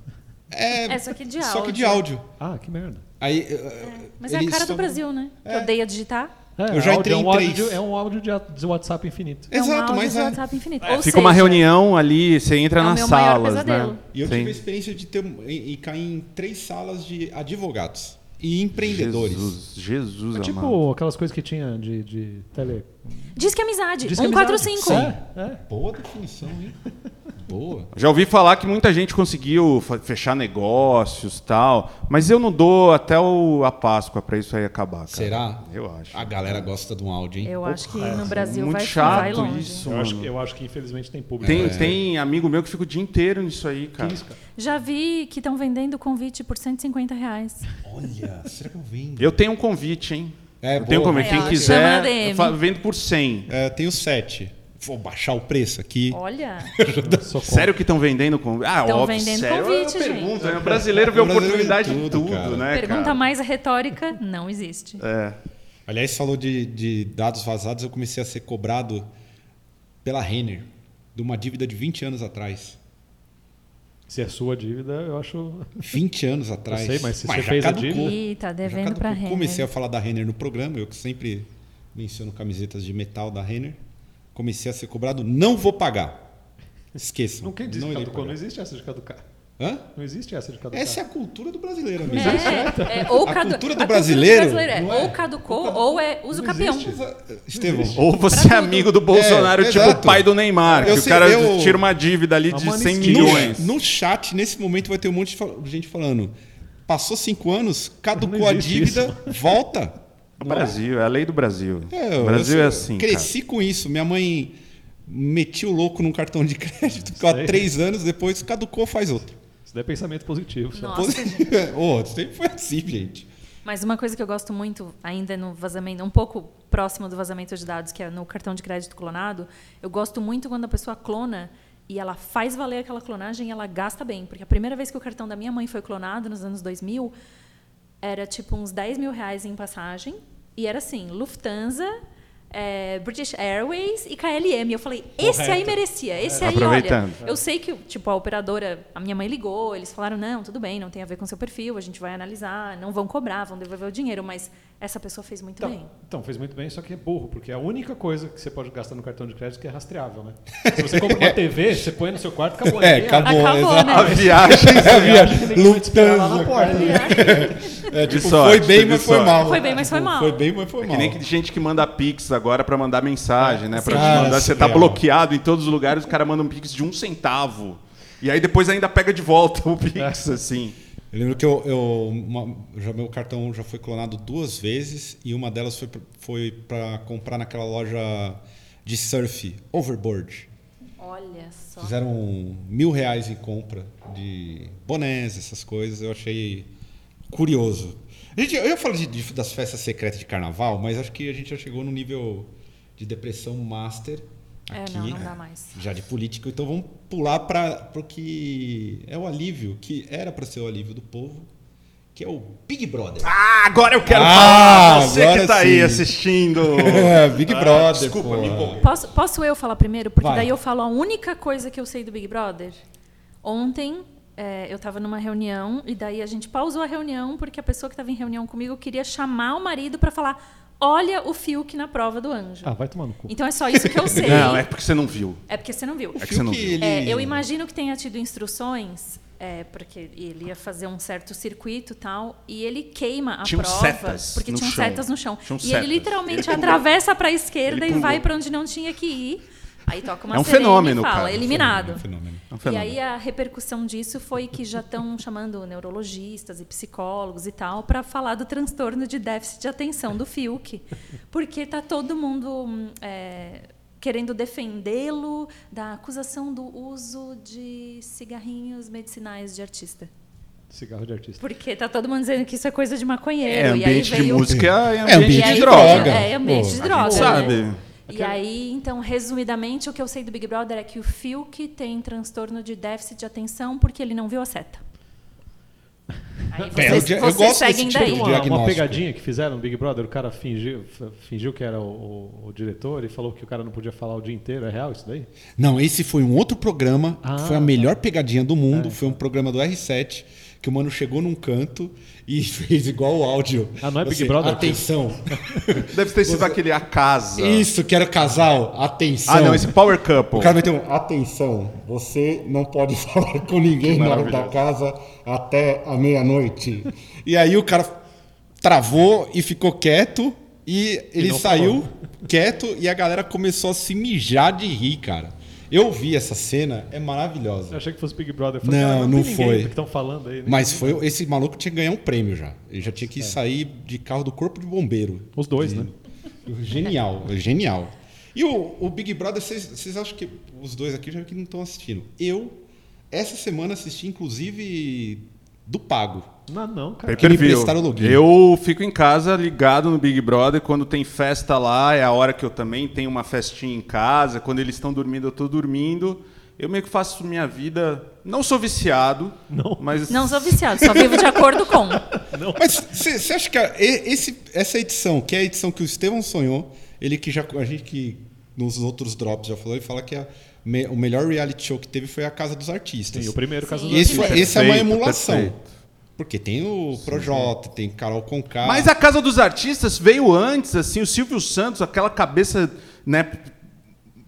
É, É, só que de só que de áudio. áudio. Ah, que merda. Aí, eh, Mas é a eles cara do Brasil, né? Que É. odeia digitar. É, Eu já áudio- entrei é um em áudio três. de, é um áudio de, WhatsApp infinito. é um Exato, áudio mas de é. WhatsApp infinito. Fica seja, uma reunião ali, você entra É nas salas, né? E eu Sim. tive a experiência de ter e, e cair em três salas de advogados. e empreendedores. Jesus, Jesus É amado. tipo aquelas coisas que tinha de, de tele. Diz que é amizade. Diz que é 145. amizade. É, é. Boa definição, hein? Boa. Já ouvi falar que muita gente conseguiu fechar negócios tal, mas eu não dou até o, a Páscoa pra isso aí acabar. Cara. Será? Eu acho. A galera gosta de um áudio, hein? Eu acho que no Brasil muito vai, chato vai longe. isso. Eu, acho, que- eu acho que infelizmente tem público. Tem, É. tem amigo meu que fica o dia inteiro nisso aí, cara. Que isso, cara? Já vi que estão vendendo convite por 150 reais. Olha, será que eu vendo? Eu tenho um convite, hein? É, eu tenho um boa. convite. Quem É, quiser, vendo por 100. É, eu tenho sete. Vou baixar o preço aqui. Olha. Sério que estão vendendo convite? Ah, Tão óbvio, vendendo sério. convite, eu gente. pergunto, né? O brasileiro vê O brasileiro oportunidade em tudo, tudo, né, pergunta cara? mais retórica, não existe. É. Aliás, falou de, de dados vazados, eu comecei a ser cobrado pela Renner, de uma dívida de 20 anos atrás. Se é sua dívida, eu acho. 20 anos atrás. sei, mas se você já fez a dívida- Ih, tá devendo pra Renner. Comecei a falar da Renner no programa, eu que sempre menciono camisetas de metal da Renner. Comecei a ser cobrado, não vou pagar. Esqueçam. Não quem diz não caducou? Não existe essa de caducar. Hã? Não existe essa de caducar. Essa é a cultura do brasileiro, amigo. É, é, ou A cadu- cultura do a brasileiro é é? ou caducou ou é uso Não campeão. existe. Estevão, Ou você é amigo do Bolsonaro, É, tipo exato. o pai do Neymar, Eu que sei, o cara eu- tira uma dívida ali de Uma 100 anistia. milhões. No, no chat, nesse momento, vai ter um monte de fal- gente falando. Passou cinco anos, caducou a dívida, volta. O Brasil, é a lei do Brasil. É, o Brasil eu é assim. cara. Cresci com isso. Minha mãe metia o louco num cartão de crédito, ficou há três anos, depois caducou, faz outro. Isso daí é pensamento positivo. Nossa, gente. Ô, sempre foi assim, gente. Mas uma coisa que eu gosto muito, ainda no vazamento, um pouco próximo do vazamento de dados, que é no cartão de crédito clonado, eu gosto muito quando a pessoa clona e ela faz valer aquela clonagem e ela gasta bem. Porque a primeira vez que o cartão da minha mãe foi clonado, nos anos 2000, era tipo uns 10 mil reais em passagem. E era assim, Lufthansa, é, British Airways e KLM. Eu falei, esse aí Correto. merecia, esse aí, Aproveitando. olha. Eu sei que, tipo, a operadora, a minha mãe ligou, eles falaram, não, tudo bem, não tem a ver com seu perfil, a gente vai analisar, não vão cobrar, vão devolver o dinheiro, mas essa pessoa fez muito bem. Então, então, fez muito bem, só que é burro, porque é a única coisa que você pode gastar no cartão de crédito que é rastreável, né? Se você compra uma TV, você põe no seu quarto, acabou. É, acabou. Acabou, né? A viagem. É, via- Ninguém vai te esperar lá na Lufthansa, porta. É, tipo, sorte, foi bem, mas foi sorte. mal. Foi bem, mas foi mal. Foi bem, mas foi Que mal. nem que gente que manda pix agora pra mandar mensagem, né? Pra te Cara, mandar, você tá bloqueado em todos os lugares, o cara manda um pix de um centavo. E aí depois ainda pega de volta o pix, assim. Eu lembro que eu, eu- uma- já, meu cartão já foi clonado duas vezes e uma delas foi, foi para comprar naquela loja de surf, Overboard. Olha só. Fizeram mil reais em compra de bonés, essas coisas. Eu achei curioso. A gente, eu ia falar de- de- das festas secretas de carnaval, mas acho que a gente já chegou no nível de depressão master É, aqui. não, não dá mais. Já de político. Então vamos pular para o que é o alívio, que era para ser o alívio do povo, que é o Big Brother. Ah, agora eu quero Ah, falar! Você agora que tá aí assistindo! É, Big Brother. desculpa, pô. me empolguei. Posso, posso eu falar primeiro? Porque Vai. daí eu falo a única coisa que eu sei do Big Brother. Ontem é, eu estava numa reunião e daí a gente pausou a reunião porque a pessoa que estava em reunião comigo queria chamar o marido para falar: olha o Fiuk na prova do anjo. Ah, vai tomar no cu. Então é só isso que eu sei. Não, é porque você não viu. É porque você não viu. É que você não viu. ele... É, eu imagino que tenha tido instruções, é, porque ele ia fazer um certo circuito e tal, e ele queima a Tinham prova. setas porque no tinham chão. setas no chão. Tinham e setas. ele literalmente Ele atravessa para a esquerda Ele e vai pulou. para onde não tinha que ir. Aí toca uma É um fenômeno, e fala, cara. eliminado. É um fenômeno. É um E aí a repercussão disso foi que já estão chamando neurologistas e psicólogos e tal para falar do transtorno de déficit de atenção do Fiuk, porque tá todo mundo hum, é, querendo defendê-lo da acusação do uso de cigarrinhos medicinais de artista, Cigarro de artista. porque tá todo mundo dizendo que isso é coisa de maconheiro. É, e aí ambiente de veio- música é É ambiente ambiente e de de droga. droga. É, ambiente Pô, de a droga. gente né? E aí, então, resumidamente, o que eu sei do Big Brother é que o Fiuk tem transtorno de déficit de atenção porque ele não viu a seta. Aí É, vocês, eu- eu vocês gosto desse seguem tipo daí. de Uma, uma pegadinha que fizeram no Big Brother, o cara fingiu, fingiu que era o, o- o diretor e falou que o cara não podia falar o dia inteiro. É real isso daí? Não, esse foi um outro programa, Ah, foi a melhor pegadinha do mundo, É. foi um programa do R7, que o mano chegou num canto e fez igual o áudio. Ah, não é Big Assim, Brother? Atenção. Deve ter sido aquele A Casa. Isso, que era casal. Atenção. Ah, não, esse Power Couple. O cara vai ter um. Atenção, você não pode falar com ninguém na hora da casa até a meia-noite. E aí o cara travou e ficou quieto. E ele não saiu falou. quieto e a galera começou a se mijar de rir, cara. Eu vi essa cena, é Eu maravilhosa. achei que fosse Big Brother. Eu Não, ah, não ninguém foi. que estão falando aí. né? Mas foi esse maluco tinha que ganhar um prêmio já. Ele já tinha que É. sair de carro do corpo de bombeiro. Os dois, né? Genial, genial. E o, o Big Brother, vocês vocês acham que os dois aqui já que não estão assistindo? Eu, essa semana, assisti inclusive do Pago. Não, não, cara. Que me Pay-per-view. prestaram o login. Eu fico em casa ligado no Big Brother. Quando tem festa lá, é a hora que eu também tenho uma festinha em casa. Quando eles estão dormindo, eu estou dormindo. Eu meio que faço minha vida. Não sou viciado, Não. mas. Não sou viciado, só vivo de acordo com. Mas você acha que a- esse, essa edição, que é a edição que o Estevão sonhou, ele que já. A gente que nos outros drops já falou, ele fala que a me- o melhor reality show que teve foi a Casa dos Artistas. Sim, o primeiro caso Sim. do E esse, Artista. esse é uma emulação. perfeito. Porque tem o Projota, tem Carol Conká. Mas a Casa dos Artistas veio antes, assim, o Silvio Santos, aquela cabeça, né,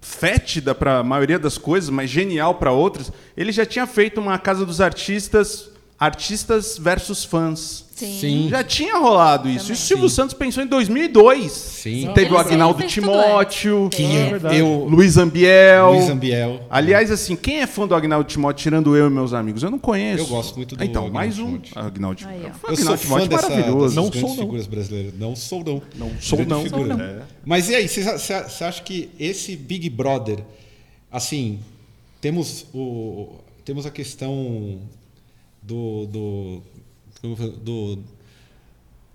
fétida para a maioria das coisas, mas genial para outras. Ele já tinha feito uma Casa dos Artistas, artistas versus fãs. Sim. Sim. Já tinha rolado isso. Também. E o Silvio Santos pensou em 2002. Sim. Teve o Agnaldo Timóteo, Que É é, verdade. eu, Luiz Ambiel. Luiz Ambiel. Aliás, assim, quem é fã do Agnaldo Timóteo, tirando eu e meus amigos? Eu não conheço. Eu gosto muito do Então, Agnaldo mais um Timóteo. Agnaldo Aí, Timóteo. O Eu sou Agnaldo fã Timóteo é dessa, maravilhoso. Não sou, não. figuras brasileiras. Não sou, não. Não sou, não. figura. Sou, não. É. Mas e aí, você acha que esse Big Brother, assim, temos, o, temos a questão do, do, do,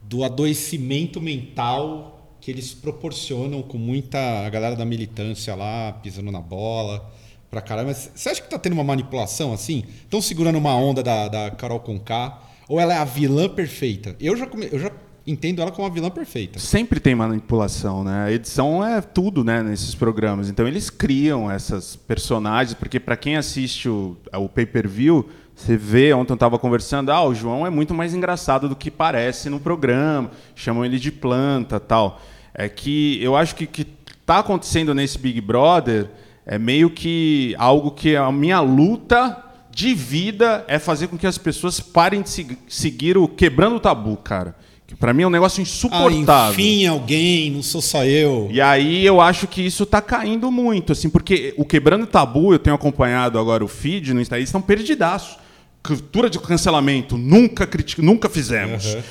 do adoecimento mental que eles proporcionam com muita a galera da militância lá, pisando na bola, pra caralho. Mas você acha que tá tendo uma manipulação assim? Estão segurando uma onda da, da Carol Conká? Ou ela é a vilã perfeita? Eu já, come- eu já entendo ela como a vilã perfeita. Sempre tem manipulação, né? A edição é tudo, né, nesses programas. Então eles criam essas personagens, porque para quem assiste o, o pay-per-view, você vê, ontem eu estava conversando, ah, o João é muito mais engraçado do que parece no programa, chamam ele de planta, tal. É que eu acho que que tá acontecendo nesse Big Brother é meio que algo que a minha luta de vida é fazer com que as pessoas parem de se- seguir o quebrando o tabu, cara. Que para mim é um negócio Ah, insuportável. enfim, alguém, não sou só eu. E aí eu acho que isso tá caindo muito, assim, porque o Quebrando Tabu, eu tenho acompanhado agora o feed no Instagram, eles estão perdidaços. Cultura de cancelamento, nunca critica, nunca fizemos. É,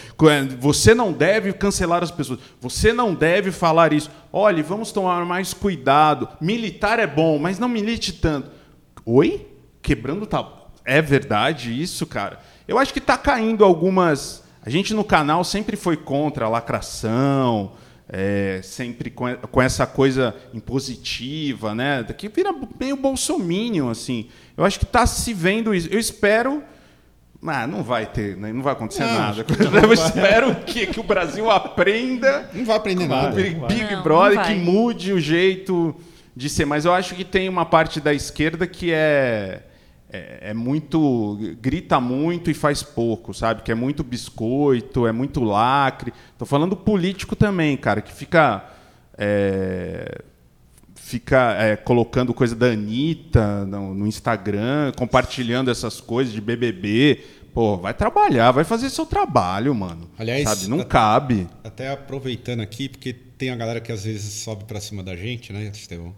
Você não deve cancelar as pessoas. Você não deve falar isso. Olha, vamos tomar mais cuidado. Militar é bom, mas não milite tanto. Oi? Quebrando tabu. É verdade isso, cara? Eu acho que tá caindo algumas. A gente no canal sempre foi contra a lacração, é, sempre com, com essa coisa impositiva, né? Que vira meio bolsominion, assim. Eu acho que está se vendo isso. Eu espero. Ah, não vai ter, né? não vai acontecer Não, nada. Eu espero que, que o Brasil aprenda Não vai aprender nada. Big, Big Não, não Brother vai. que mude o jeito de ser. Mas eu acho que tem uma parte da esquerda que é, é, é muito. grita muito e faz pouco, sabe? Que é muito biscoito, é muito lacre. Tô falando político também, cara, que fica. é, fica é, colocando coisa da Anitta no, no Instagram, compartilhando essas coisas de BBB. Pô, vai trabalhar, vai fazer seu trabalho, mano. Aliás, sabe? Não a- cabe. Até aproveitando aqui, porque tem a galera que às vezes sobe pra cima da gente, né, Estevão?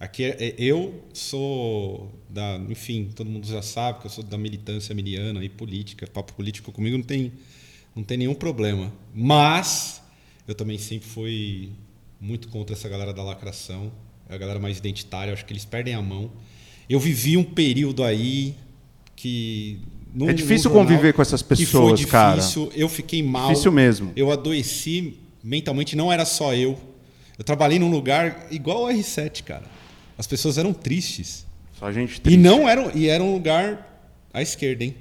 Aqui é- é- eu sou da, enfim, todo mundo já sabe que eu sou da militância miliana e política, papo político comigo não tem não tem nenhum problema. Mas eu também sempre fui muito contra essa galera da lacração, a galera mais identitária, acho que eles perdem a mão. Eu vivi um período aí que no- É difícil jornal, conviver com essas pessoas, cara. difícil, Eu fiquei mal. Difícil mesmo. Eu adoeci mentalmente, não era só eu. Eu trabalhei num lugar igual ao R7, cara. As pessoas eram tristes. Só gente E triste. não eram, e era um lugar à esquerda, hein?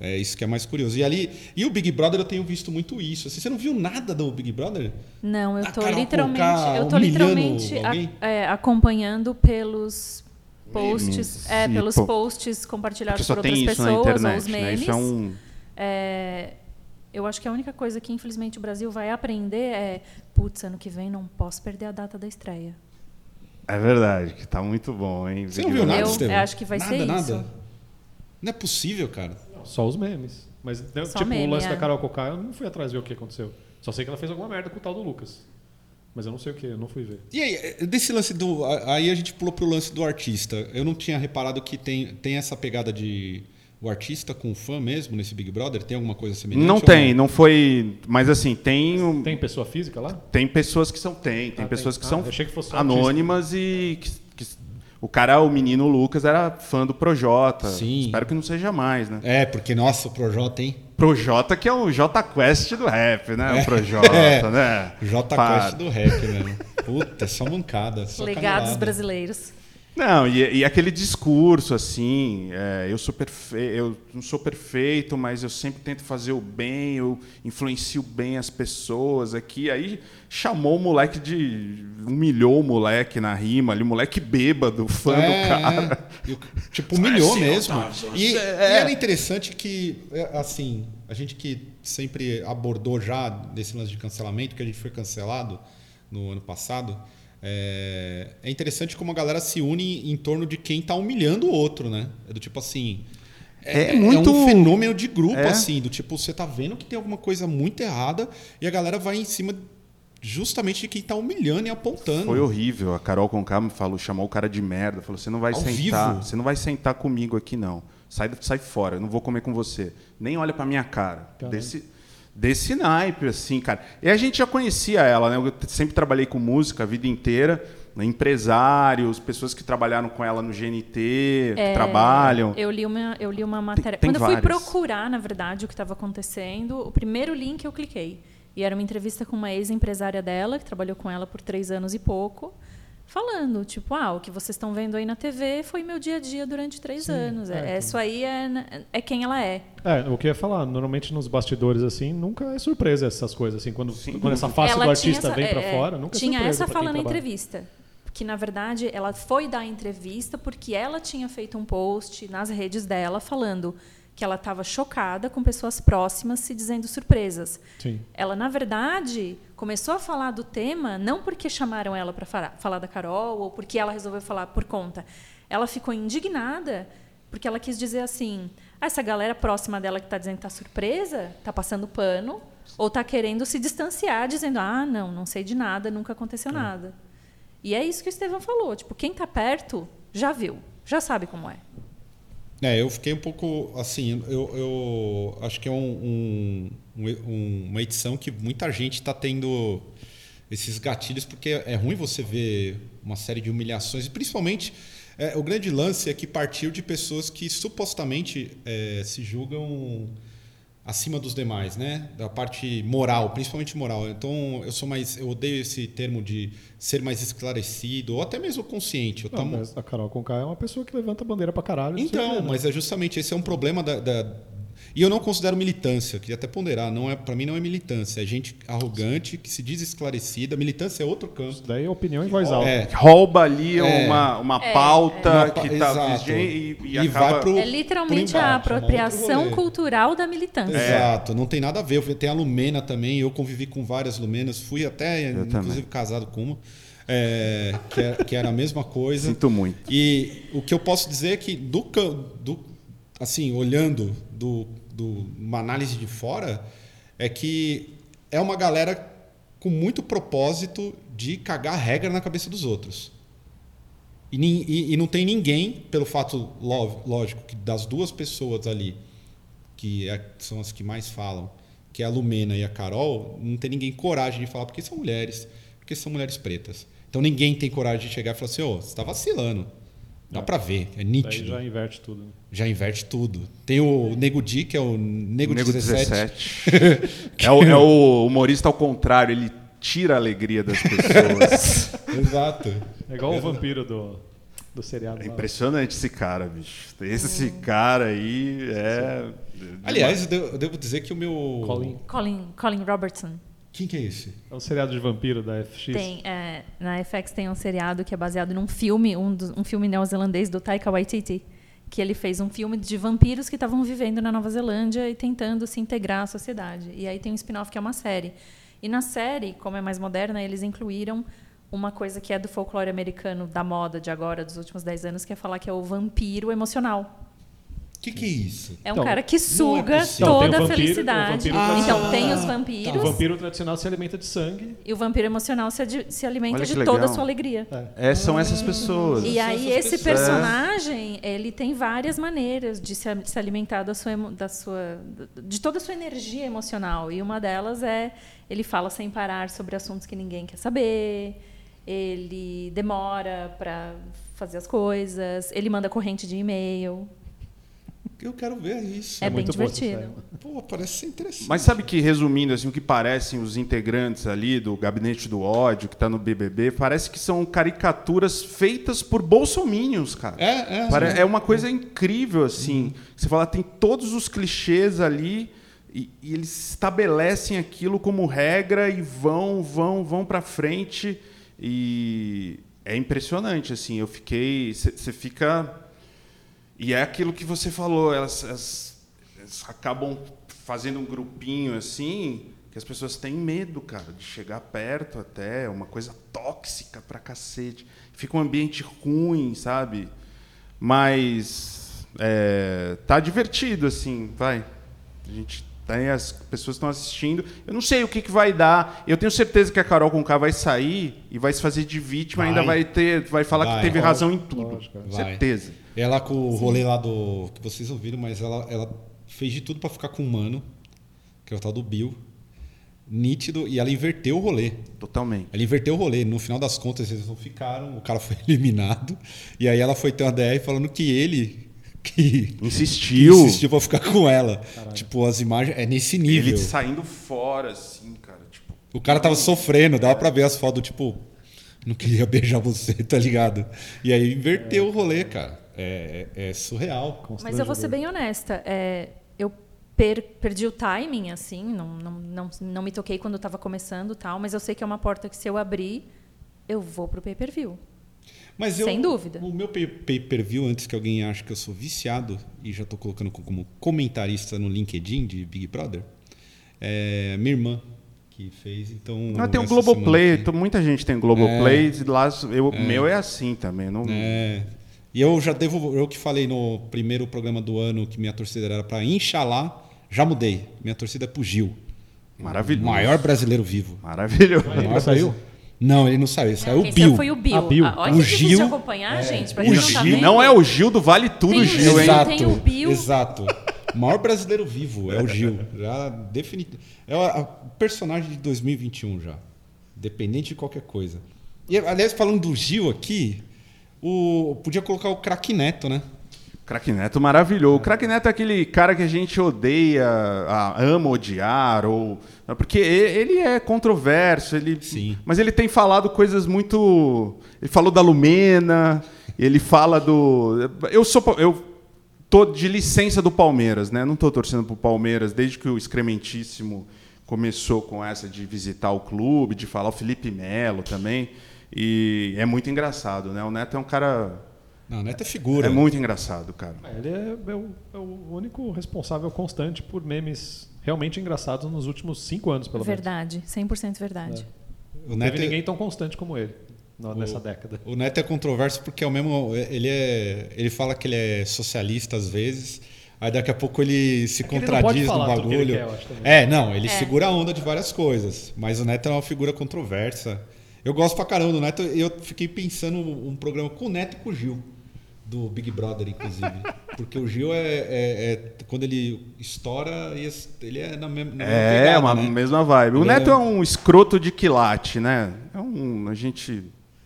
É isso que é mais curioso. E ali, e o Big Brother eu tenho visto muito isso. Assim, você não viu nada do Big Brother? Não, eu A tô Carol literalmente, Conká eu tô literalmente a- é, acompanhando pelos posts, Memes. é, pelos pô, posts compartilhados por outras tem isso na pessoas ou internet, os né? memes. Isso é um... É, eu acho que a única coisa que infelizmente o Brasil vai aprender é, putz, ano que vem não posso perder a data da estreia. É verdade, que tá muito bom, hein? Você não viu nada, Eu Estevão? acho que vai nada, ser nada. isso. Não é possível, cara. Só os memes. Mas, né, Só tipo, meme, o lance é. da Carol Conká, eu não fui atrás ver o que aconteceu. Só sei que ela fez alguma merda com o tal do Lucas. Mas eu não sei o que, eu não fui ver. E aí, eh, desse lance do. Aí a gente pulou pro lance do artista. Eu não tinha reparado que tem, tem essa pegada de. O artista com o fã mesmo nesse Big Brother? Tem alguma coisa semelhante? Não tem, não foi. Mas assim, tem. Tem pessoa física lá? Tem pessoas que são. Tem, tem Ah, pessoas tem. que Ah, são eu achei que fosse só anônimas e. Que, que- o cara, o menino Lucas, era fã do Projota. Sim. Espero que não seja mais, né? É, porque, nossa, o Projota, hein? Projota, que é o J Quest do rap, né? O Projota, É. né? J Para. Quest do rap, né? Puta, é só mancada. Só Legados canelada. brasileiros. Não, e, e aquele discurso assim, é, eu sou perfe... eu não sou perfeito, mas eu sempre tento fazer o bem, eu influencio bem as pessoas aqui. Aí chamou o moleque de. humilhou o moleque na rima ali, o moleque bêbado, fã É, do cara. é. E o- tipo, humilhou Assim, mesmo. E, você- e é. era interessante que, é, assim, a gente que sempre abordou já desse lance de cancelamento, que a gente foi cancelado no ano passado, é, é interessante como a galera se une em torno de quem tá humilhando o outro, né? É do tipo assim. É muito- um fenômeno de grupo, É. assim, do tipo, você tá vendo que tem alguma coisa muito errada e a galera vai em cima justamente de quem tá humilhando e apontando. Foi horrível. A Carol Conká me falou, chamou o cara de merda, falou: "Você não vai Ao sentar, vivo? você não vai sentar comigo aqui não. Sai, sai fora, eu não vou comer com você. Nem olha pra minha cara." Desse desse naipe assim, cara. E a gente já conhecia ela, né? Eu sempre trabalhei com música a vida inteira, né? empresários, pessoas que trabalharam com ela no GNT, que É, trabalham. Eu li uma, eu li uma matéria. tem Quando eu fui procurar, na verdade, o que estava acontecendo, o primeiro link eu cliquei. E era uma entrevista com uma ex-empresária dela, que trabalhou com ela por três anos e pouco, falando, tipo, ah, o que vocês estão vendo aí na TV foi meu dia a dia durante três anos. É, é, isso aí é, é quem ela é. É, o que eu ia falar, normalmente nos bastidores, assim, nunca é surpresa essas coisas, assim, quando, quando essa face ela do artista essa- vem pra é, fora, nunca Tinha é essa fala na trabalha. entrevista. Que, na verdade, ela foi dar a entrevista porque ela tinha feito um post nas redes dela falando que ela estava chocada com pessoas próximas se dizendo surpresas. Sim. Ela, na verdade, começou a falar do tema não porque chamaram ela para falar, falar da Carol ou porque ela resolveu falar por conta. Ela ficou indignada porque ela quis dizer assim: "Ah, essa galera próxima dela que está dizendo que está surpresa, está passando pano ou está querendo se distanciar, dizendo: ah, não, não sei de nada, nunca aconteceu nada. E é isso que o Estevão falou. Tipo, quem está perto já viu, já sabe como é. É, eu fiquei um pouco assim, eu, eu acho que é um, um- um- uma edição que muita gente está tendo esses gatilhos, porque é ruim você ver uma série de humilhações, e principalmente é, o grande lance é que partiu de pessoas que supostamente é, se julgam acima dos demais, né? Da parte moral, principalmente moral. Então, eu sou mais, eu odeio esse termo de ser mais esclarecido ou até mesmo consciente. Eu Não, tomo- mas a Carol Conká é uma pessoa que levanta a bandeira pra caralho. então, mas é justamente esse é um problema da, da- e eu não considero militância, queria até ponderar, não é para mim não é militância, é gente arrogante que se diz esclarecida. Militância é outro campo. Isso daí é opinião em voz alta. É, Rouba ali É. uma, uma É, pauta Uma pa- que tá exato. e, e, E acaba... vai pro- É literalmente embaixo, a é outro apropriação cultural da militância. Exato, não tem nada a ver. Tem a Lumena também, eu convivi com várias Lumenas, fui até, Eu inclusive, também. casado com uma, é, que, é- que era a mesma coisa. Sinto muito. E o que eu posso dizer é que, do, do- assim, olhando do, do, uma análise de fora, é que é uma galera com muito propósito de cagar regra na cabeça dos outros. E, e- e não tem ninguém, pelo fato lógico que das duas pessoas ali, que é- são as que mais falam, que é a Lumena e a Carol, não tem ninguém coragem de falar porque são mulheres, porque são mulheres pretas. Então ninguém tem coragem de chegar e falar assim: ô, você está vacilando. Dá É. pra ver, é Daí nítido. já Já... inverte tudo. né? inverte tudo. Tem o Nego Di, que é o Nego, Nego 17. 17. é, o, é o humorista ao contrário, ele tira a alegria das pessoas. Exato. É igual o vampiro do, do seriado. É lá. impressionante esse cara, bicho. Esse cara aí é. Aliás, eu devo, eu devo dizer que o meu. Colin. Colin, Colin Robertson. Quem que é esse? É um seriado de vampiro da FX. Tem, é, na FX tem um seriado que é baseado num filme, um, dos- um filme neozelandês do Taika Waititi, que ele fez um filme de vampiros que estavam vivendo na Nova Zelândia e tentando se integrar à sociedade. E aí tem um spin-off que é uma série. E na série, como é mais moderna, eles incluíram uma coisa que é do folclore americano da moda de agora, dos últimos 10 anos, que é falar que é o vampiro emocional. Que, que é isso? É um Então, cara que suga possível. Então, tem toda o a vampiro, felicidade. Ah, então tem os tá. vampiros O vampiro tradicional se alimenta de sangue. e o vampiro emocional se, adi- se alimenta Olha de toda a sua alegria. É, são essas pessoas. E aí essas esse pessoas. personagem, ele tem várias maneiras de se, se alimentar da sua, da sua, de toda a sua energia emocional. E uma delas é ele fala sem parar sobre assuntos que ninguém quer saber. Ele demora para fazer as coisas. Ele manda corrente de e-mail. Eu quero ver isso. É, bem muito essa divertido. Pô, parece ser interessante. Mas sabe que, resumindo, assim, o que parecem os integrantes ali do Gabinete do Ódio, que está no BBB, parece que são caricaturas feitas por bolsominions, cara. É, é. Pare- É uma coisa incrível, assim. Você fala, tem todos os clichês ali e, e eles estabelecem aquilo como regra e vão, vão, vão para frente e é impressionante, assim. Eu fiquei, você fica e é aquilo que você falou, elas, elas- elas acabam fazendo um grupinho assim que as pessoas têm medo, cara, de chegar perto até, é uma coisa tóxica pra cacete. Fica um ambiente ruim, sabe? Mas é, tá divertido, assim, vai. A gente tem as pessoas estão assistindo. Eu não sei o que, que vai dar. Eu tenho certeza que a Carol Conká vai sair e vai se fazer de vítima, Vai. ainda vai ter, vai falar Vai. que teve razão em tudo. Lógico. Vai. Certeza. Ela com o rolê lá do. que vocês ouviram, mas ela, ela fez de tudo pra ficar com o mano, que é o tal do Bill. Nítido, e ela inverteu o rolê. Totalmente. Ela inverteu o rolê. No final das contas, eles não ficaram, o cara foi eliminado. E aí ela foi ter uma DR falando que ele. que. Insistiu. que insistiu pra ficar com ela. Tipo, as imagens. É nesse nível. Ele saindo fora, assim, cara. Tipo, O cara tava sofrendo, dava pra ver as fotos, tipo, não queria beijar você, tá ligado? E aí inverteu o rolê, cara. É, é- é surreal. Mas eu vou ser bem honesta. é, eu per- perdi o timing, assim, não, não, não, não me toquei quando estava começando e tal, mas eu sei que é uma porta que se eu abrir, eu vou pro pay-per-view. Mas eu, Sem dúvida. O meu pay- pay-per-view, antes que alguém ache que eu sou viciado, e já tô colocando co- como comentarista no LinkedIn de Big Brother, é minha irmã que fez, então... Ah, tem um essa Globoplay, muita gente tem Globoplay, e lá eu, meu é assim também. Não, É. E eu já devo, eu que falei no primeiro programa do ano que minha torcida era para Inxalá, já mudei. Minha torcida é pro Gil. Maravilhoso. O maior brasileiro vivo. Maravilhoso. Ele maior saiu? Não, ele não saiu. Saiu Quem o Bill. saiu foi o Bill. Ah, Bill. Ah, olha O Gil- acompanhar, gente. Pra o não tá Gil- vendo. Não é o Gil do Vale Tudo Tem o Gil, hein? Exato. tem o Bill. Exato. O maior brasileiro vivo é o Gil. Já definitivo. É o personagem de 2021 já. Dependente de qualquer coisa. E, aliás, falando do Gil aqui, o, podia colocar o craque Neto, né? Craque Neto maravilhoso. O Craque Neto é aquele cara que a gente odeia, a- ama odiar, ou. Porque ele é controverso, ele, Sim. mas ele tem falado coisas muito. Ele falou da Lumena, ele fala do. Eu sou. Eu tô de licença do Palmeiras, né? Não tô torcendo pro Palmeiras desde que o Excrementíssimo começou com essa de visitar o clube, de falar o Felipe Melo também. E é muito engraçado, né? O Neto é um cara. Não, Neto é figura. É muito engraçado, cara. É, Ele é, é o, é o único responsável constante por memes realmente engraçados nos últimos cinco anos, pelo Verdade, 100% verdade. O menos. Neto, Teve é- ninguém tão constante como ele no- nessa década. o Neto é controverso porque é o mesmo. Ele, é, ele fala que ele é socialista às vezes. Aí daqui a pouco ele se É contradiz no tudo que bagulho. quer, é, não, ele É. segura a onda de várias coisas. Mas o Neto é uma figura controversa. Eu gosto pra caramba do Neto e eu fiquei pensando um programa com o Neto e com o Gil. Do Big Brother, inclusive. Porque o Gil é, é- é- Quando ele estoura, ele é na mesma. na mesma É, pegada, uma né? mesma vibe. O Ele Neto é- é um escroto de quilate, né? É um. A gente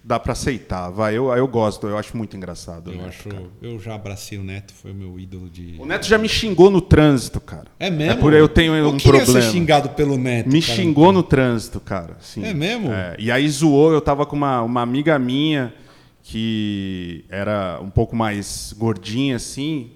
dá pra aceitar, vai. Eu, eu gosto, eu acho muito engraçado. Eu, Neto, acho, cara. eu já abracei o Neto, foi o meu ídolo de. O Neto já me xingou no trânsito, cara. É mesmo? É por eu tenho eu um queria problema. ser xingado pelo Neto. Me cara. xingou no trânsito, cara. Sim. É mesmo? É, e aí zoou, eu tava com uma, uma amiga minha que era um pouco mais gordinha assim,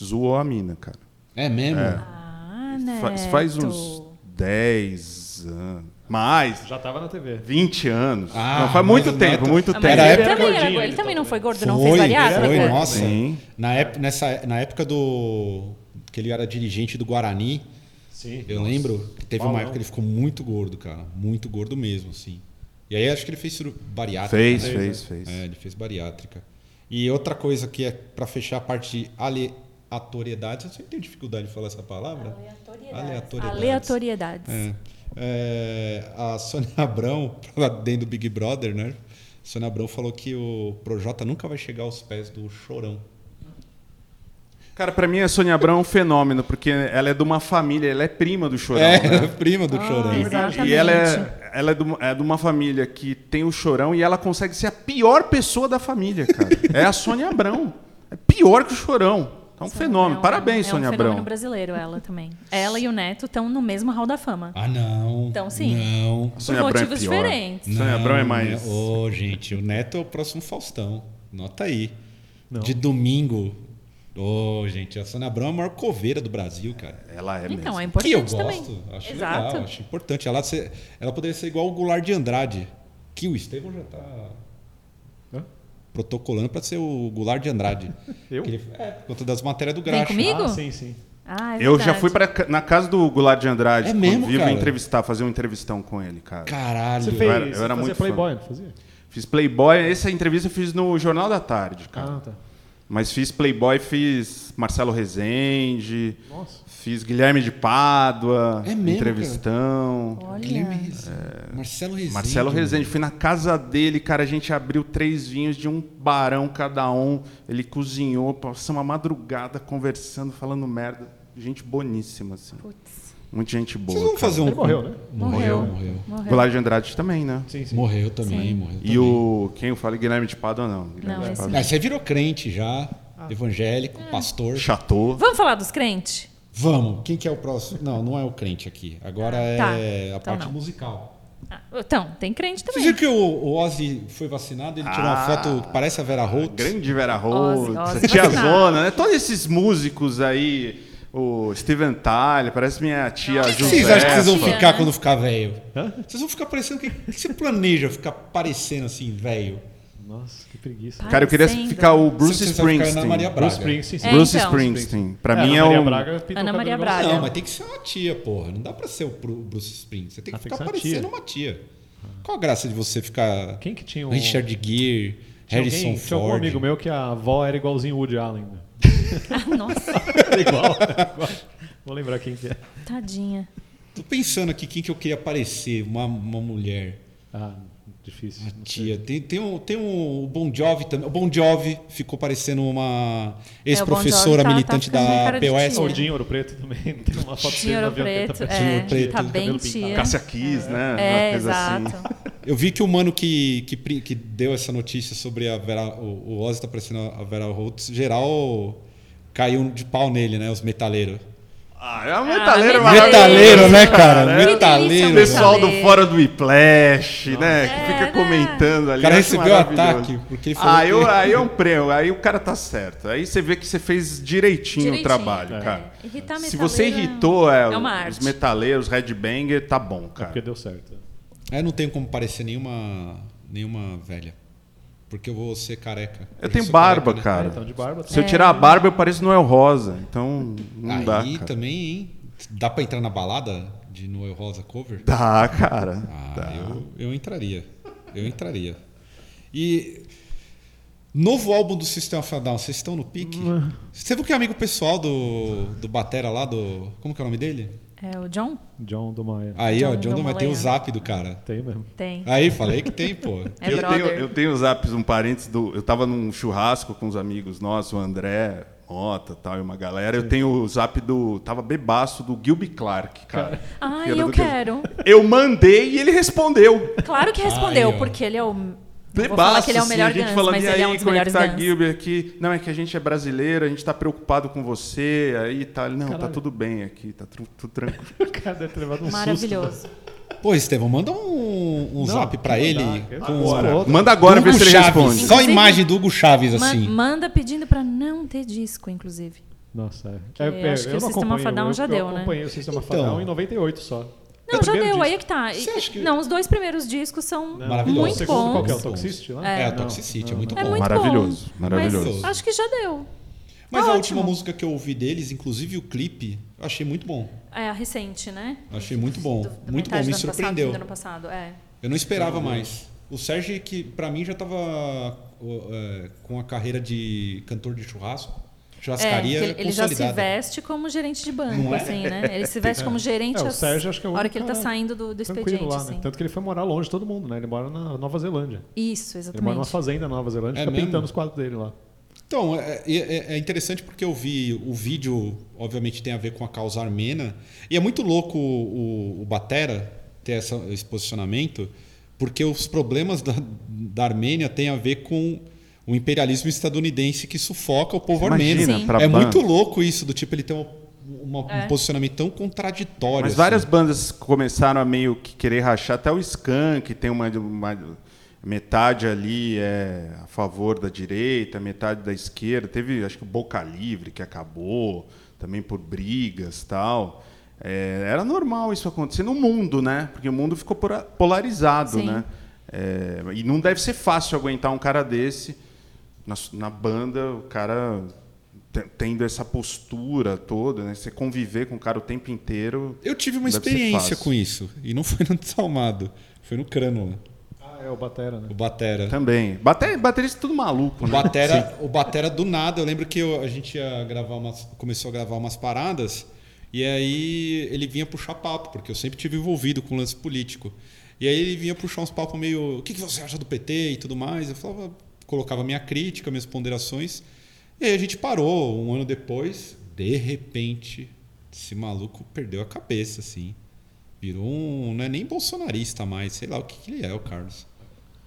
zoou a mina, cara. É mesmo? Ah, Neto. Faz, faz uns 10 anos. Mais, Já tava na TV. 20 anos. Ah, não, faz mas muito o tempo, muito Ah, mas tempo. Era ele, época- também, era, gordinho, ele também não foi gordo, Foi, não fez bariátrica? foi, nossa. Sim. Na, época, nessa, na época do. que ele era dirigente do Guarani, Sim. eu lembro que teve uma Paulão. época que ele ficou muito gordo, cara. Muito gordo mesmo, assim. E aí acho que ele fez bariátrica. Fez, né? fez, fez. É, ele fez bariátrica. E outra coisa que é pra fechar a parte de ale- aleatoriedades. Eu sempre tenho dificuldade de falar essa palavra. Aleatoriedades. Aleatoriedades. É. É, a Sônia Abrão, dentro do Big Brother, né? A Sônia Abrão falou que o Projota nunca vai chegar aos pés do Chorão. Cara, pra mim a Sônia Abrão é um fenômeno, porque ela é de uma família, ela é prima do Chorão. É, né? prima do Chorão. exato. E ela Exatamente. é, ela é, de uma, é de uma família que tem o Chorão e ela consegue ser a pior pessoa da família, cara. é a Sônia Abrão. É pior que o Chorão. É um fenômeno. É um- Parabéns, é Sônia um fenômeno Abrão. brasileiro, ela também. Ela e o Neto estão no mesmo hall da fama. Ah, não. Então, sim. Não. A Sônia Abrão é motivos pior. diferentes. Sônia Abrão é mais. Ô, gente, o Neto é o próximo Faustão. Nota aí. Não. De domingo. Ô, gente, a Sônia Abrão é a maior coveira do Brasil, cara. Ela é Então, é mesmo. Que eu importante gosto. também. Acho Exato. legal, acho importante. Ela, ser, ela poderia ser igual o Goulart de Andrade. Que o Estevão já tá? Protocolando para ser o Goulart de Andrade. Eu? Ele- é, por conta das matérias do Vem Graxa. comigo? Ah, sim, sim. Ah, é Eu já fui pra, na casa do Goulart de Andrade, É mesmo, vivo, cara? entrevistar, fazer um entrevistão com ele, cara. Caralho. Você Eu fez, era- eu você era fazia muito fã. Playboy, não fazia? Fiz Playboy, essa entrevista eu fiz no Jornal da Tarde, cara. Ah, tá. Mas fiz Playboy, fiz Marcelo Rezende, Nossa. Fiz Guilherme de Pádua, É mesmo, entrevistão. Olha. Guilherme Rezende. Marcelo Rezende. Marcelo Rezende, fui na casa dele, cara, a gente abriu três vinhos de um barão cada um. Ele cozinhou, passamos uma madrugada conversando, falando merda. Gente boníssima, assim. Putz. Muita gente boa. Vocês vão cara. fazer um. Ele morreu, né? Morreu, Morreu. morreu. Morreu. Goulart de Andrade também, né? Sim, sim. Morreu também, Sim. morreu E também. o. Quem eu falo? Guilherme de Pádua, não. Guilherme Não, de Pádua. Ah, você virou crente já, evangélico, pastor. Chateau. Vamos falar dos crentes? Vamos, quem que é o próximo? Não, não é o crente aqui. Agora é Tá, a então parte não. musical. Ah, então, tem crente Vocês também. viram que o, o Ozzy foi vacinado? Ele tirou uma Ah, foto que parece a Vera Holtz. Grande Vera Holtz, Ozzy Tia vacinado. Zona, né? Todos esses músicos aí, o Steven Tyler, parece minha tia O que que Josefa. vocês acham que vocês vão ficar quando ficar velho? Vocês vão ficar parecendo. O que, o que você planeja ficar parecendo assim, velho? Nossa, que preguiça. Cara, eu queria Parecendo. ficar o Bruce Você precisa ficar Springsteen. Maria Braga. Bruce Springsteen, sim. É, Bruce então. Springsteen. Pra É, mim Ana é Maria um... Braga pintou Ana o cabelo Maria igual- Braga. Não, mas tem que ser uma tia, porra. Não dá pra ser o Bru- Bruce Springsteen. Você tem que Ah, tem ficar que ser uma parecendo tia. uma tia. Qual a graça de você ficar. Quem que tinha o... Richard Gere, tinha Harrison alguém, Tinha algum Ford. amigo meu que a avó era igualzinho o Woody Allen. né? Ah, nossa, Era igual, era igual. Vou lembrar quem que é. tadinha. Tô pensando aqui quem que eu queria parecer. Uma, uma mulher. Ah, difícil. Sei. tia. Tem, tem, um, tem um o Bon Jovi também. O Bon Jovi ficou parecendo uma ex-professora Bon Jovi tá- militante tá ficando da POS. O Dinho Ouro Preto também. Tem uma foto Dinho Ouro tá Preto, parecendo é, Preto. tá bem cabelo tia. pintado. Cássia Kiss, né? É, Uma coisa assim. exato. Eu vi que o mano que, que, que deu essa notícia sobre a Vera, o, o Ozzy tá parecendo a Vera Holtz, geral caiu de pau nele, né? Os metaleiros. Ah, é um metaleiro metaleiro. maravilhoso. Metaleiro, né, cara? cara, é. Que Metaleiro. O pessoal do. Fora do Whiplash, né? Que É, fica né? comentando ali. O cara recebeu ataque, porque ele falou Ah, que- eu, aí é um prêmio, aí o cara tá certo. Aí você vê que você fez direitinho, o Direitinho, trabalho, é. cara. Irritar Se você é- irritou é, é os metaleiros, headbanger, tá bom, É cara. porque deu certo. Eu não tenho como parecer nenhuma, nenhuma velha. Porque eu vou ser careca. Eu já tenho barba, careca, né? cara. É, então, de barba. Se eu tirar a barba, eu pareço Noel Rosa. Então, não dá, Aí também, hein? Dá pra entrar na balada de Noel Rosa cover? Dá, cara. Ah, Dá. eu, eu entraria. Eu entraria. E. Novo álbum do System of a Down, vocês estão no pique? Você viu que é amigo pessoal do, do Batera lá, do. Como que é o nome dele? É o John? John do Maia. Aí, ó, John John vai ter o zap do cara. Tem mesmo. Tem. Aí, falei que tem, pô. É eu, brother. tenho, eu tenho os apps, um parênteses do. Eu tava num churrasco com uns amigos nossos, o André, Mota tal, e uma galera. Eu tenho o zap do. Tava bebaço do Gilby Clark, cara. Ai, Que era eu do que- quero. Eu mandei e ele respondeu. Claro que respondeu, ó. porque ele é o. Bebaço, falar que ele é o assim, melhor a gente Guns, falando, mas e ele aí, é um como é que tá Guns. Gilbert aqui? Não, é que a gente é brasileiro, a gente tá preocupado com você, aí tá. Não, tá Caralho. tudo bem aqui, tá tudo tranquilo. O cara deve ter levado um Maravilhoso. Pô, Estevão, manda um, um Não, zap pra ele eu com Agora. Manda agora, ver Hugo se ele Chaves. responde. Só a imagem do Hugo Chaves, Ma- assim. manda pedindo pra não ter disco, inclusive. Nossa, é. Que é, eu acho que eu o não Sistema Fadão eu, já eu deu, né? acompanhei o Sistema Então. Fadão em 98 só. Não, O já deu, aí é disco. que tá. Que- Não, os dois primeiros discos são. O muito segundo qual que é? O bons. Toxicity lá? É, a É. Toxicity, é muito É bom. muito Maravilhoso, bom. maravilhoso. Mas acho que já deu. Mas Tá a ótimo. última música que eu ouvi deles, inclusive o clipe, eu achei muito bom. É a recente, né? Achei muito bom. Do- da Muito bom, me do surpreendeu. Passado, do ano passado, é. Eu não esperava mais. O Sérgio, que pra mim já tava é, com a carreira de cantor de churrasco. Churrascaria É, ele, ele já se veste como gerente de banco, é? assim, né? Ele se veste como gerente É, o as- Sérgio acho que é o hora que ele tá cara saindo do, do expediente, lá, assim. né? Tanto que ele foi morar longe de todo mundo, né? Ele mora na Nova Zelândia. Isso, Ele mora exatamente. numa fazenda na Nova Zelândia, É fica mesmo? pintando os quadros dele lá. Então, é, é- é interessante porque eu vi o vídeo, obviamente tem a ver com a causa armena, e é muito louco o, o, o Batera ter essa- esse posicionamento, porque os problemas da, da Armênia têm a ver com o imperialismo estadunidense que sufoca o povo Imagina, armênio. É banda. muito louco isso, do tipo, ele tem uma- uma- É. um posicionamento tão contraditório. Mas assim. várias bandas começaram a meio que querer rachar, até o Skank tem uma, uma- metade ali é a favor da direita, metade da esquerda. Teve, acho que o Boca Livre que acabou, também por brigas tal. É, era normal isso acontecer no mundo, né? Porque o mundo ficou polarizado, Sim. né? É, e não deve ser fácil aguentar um cara desse na, na banda, o cara te- tendo essa postura toda, né? Você conviver com o cara o tempo inteiro. Eu tive uma experiência com isso, e não foi no Desalmado, foi no Crânula, Ah, é o Batera, né? o Batera. Também. Bate, baterista é tudo maluco, O né? Batera, o Batera do nada, eu lembro que eu- a gente ia gravar umas, começou a gravar umas paradas e aí ele vinha puxar papo, porque eu sempre tive envolvido com lance político. E aí ele vinha puxar uns papos meio, o que, que você acha do PT e tudo mais. Eu falava, colocava minha crítica, minhas ponderações. E aí a gente parou, um ano depois, de repente, esse maluco perdeu a cabeça, assim. Virou um, não é nem bolsonarista mais, sei lá o que, que ele é, o Carlos.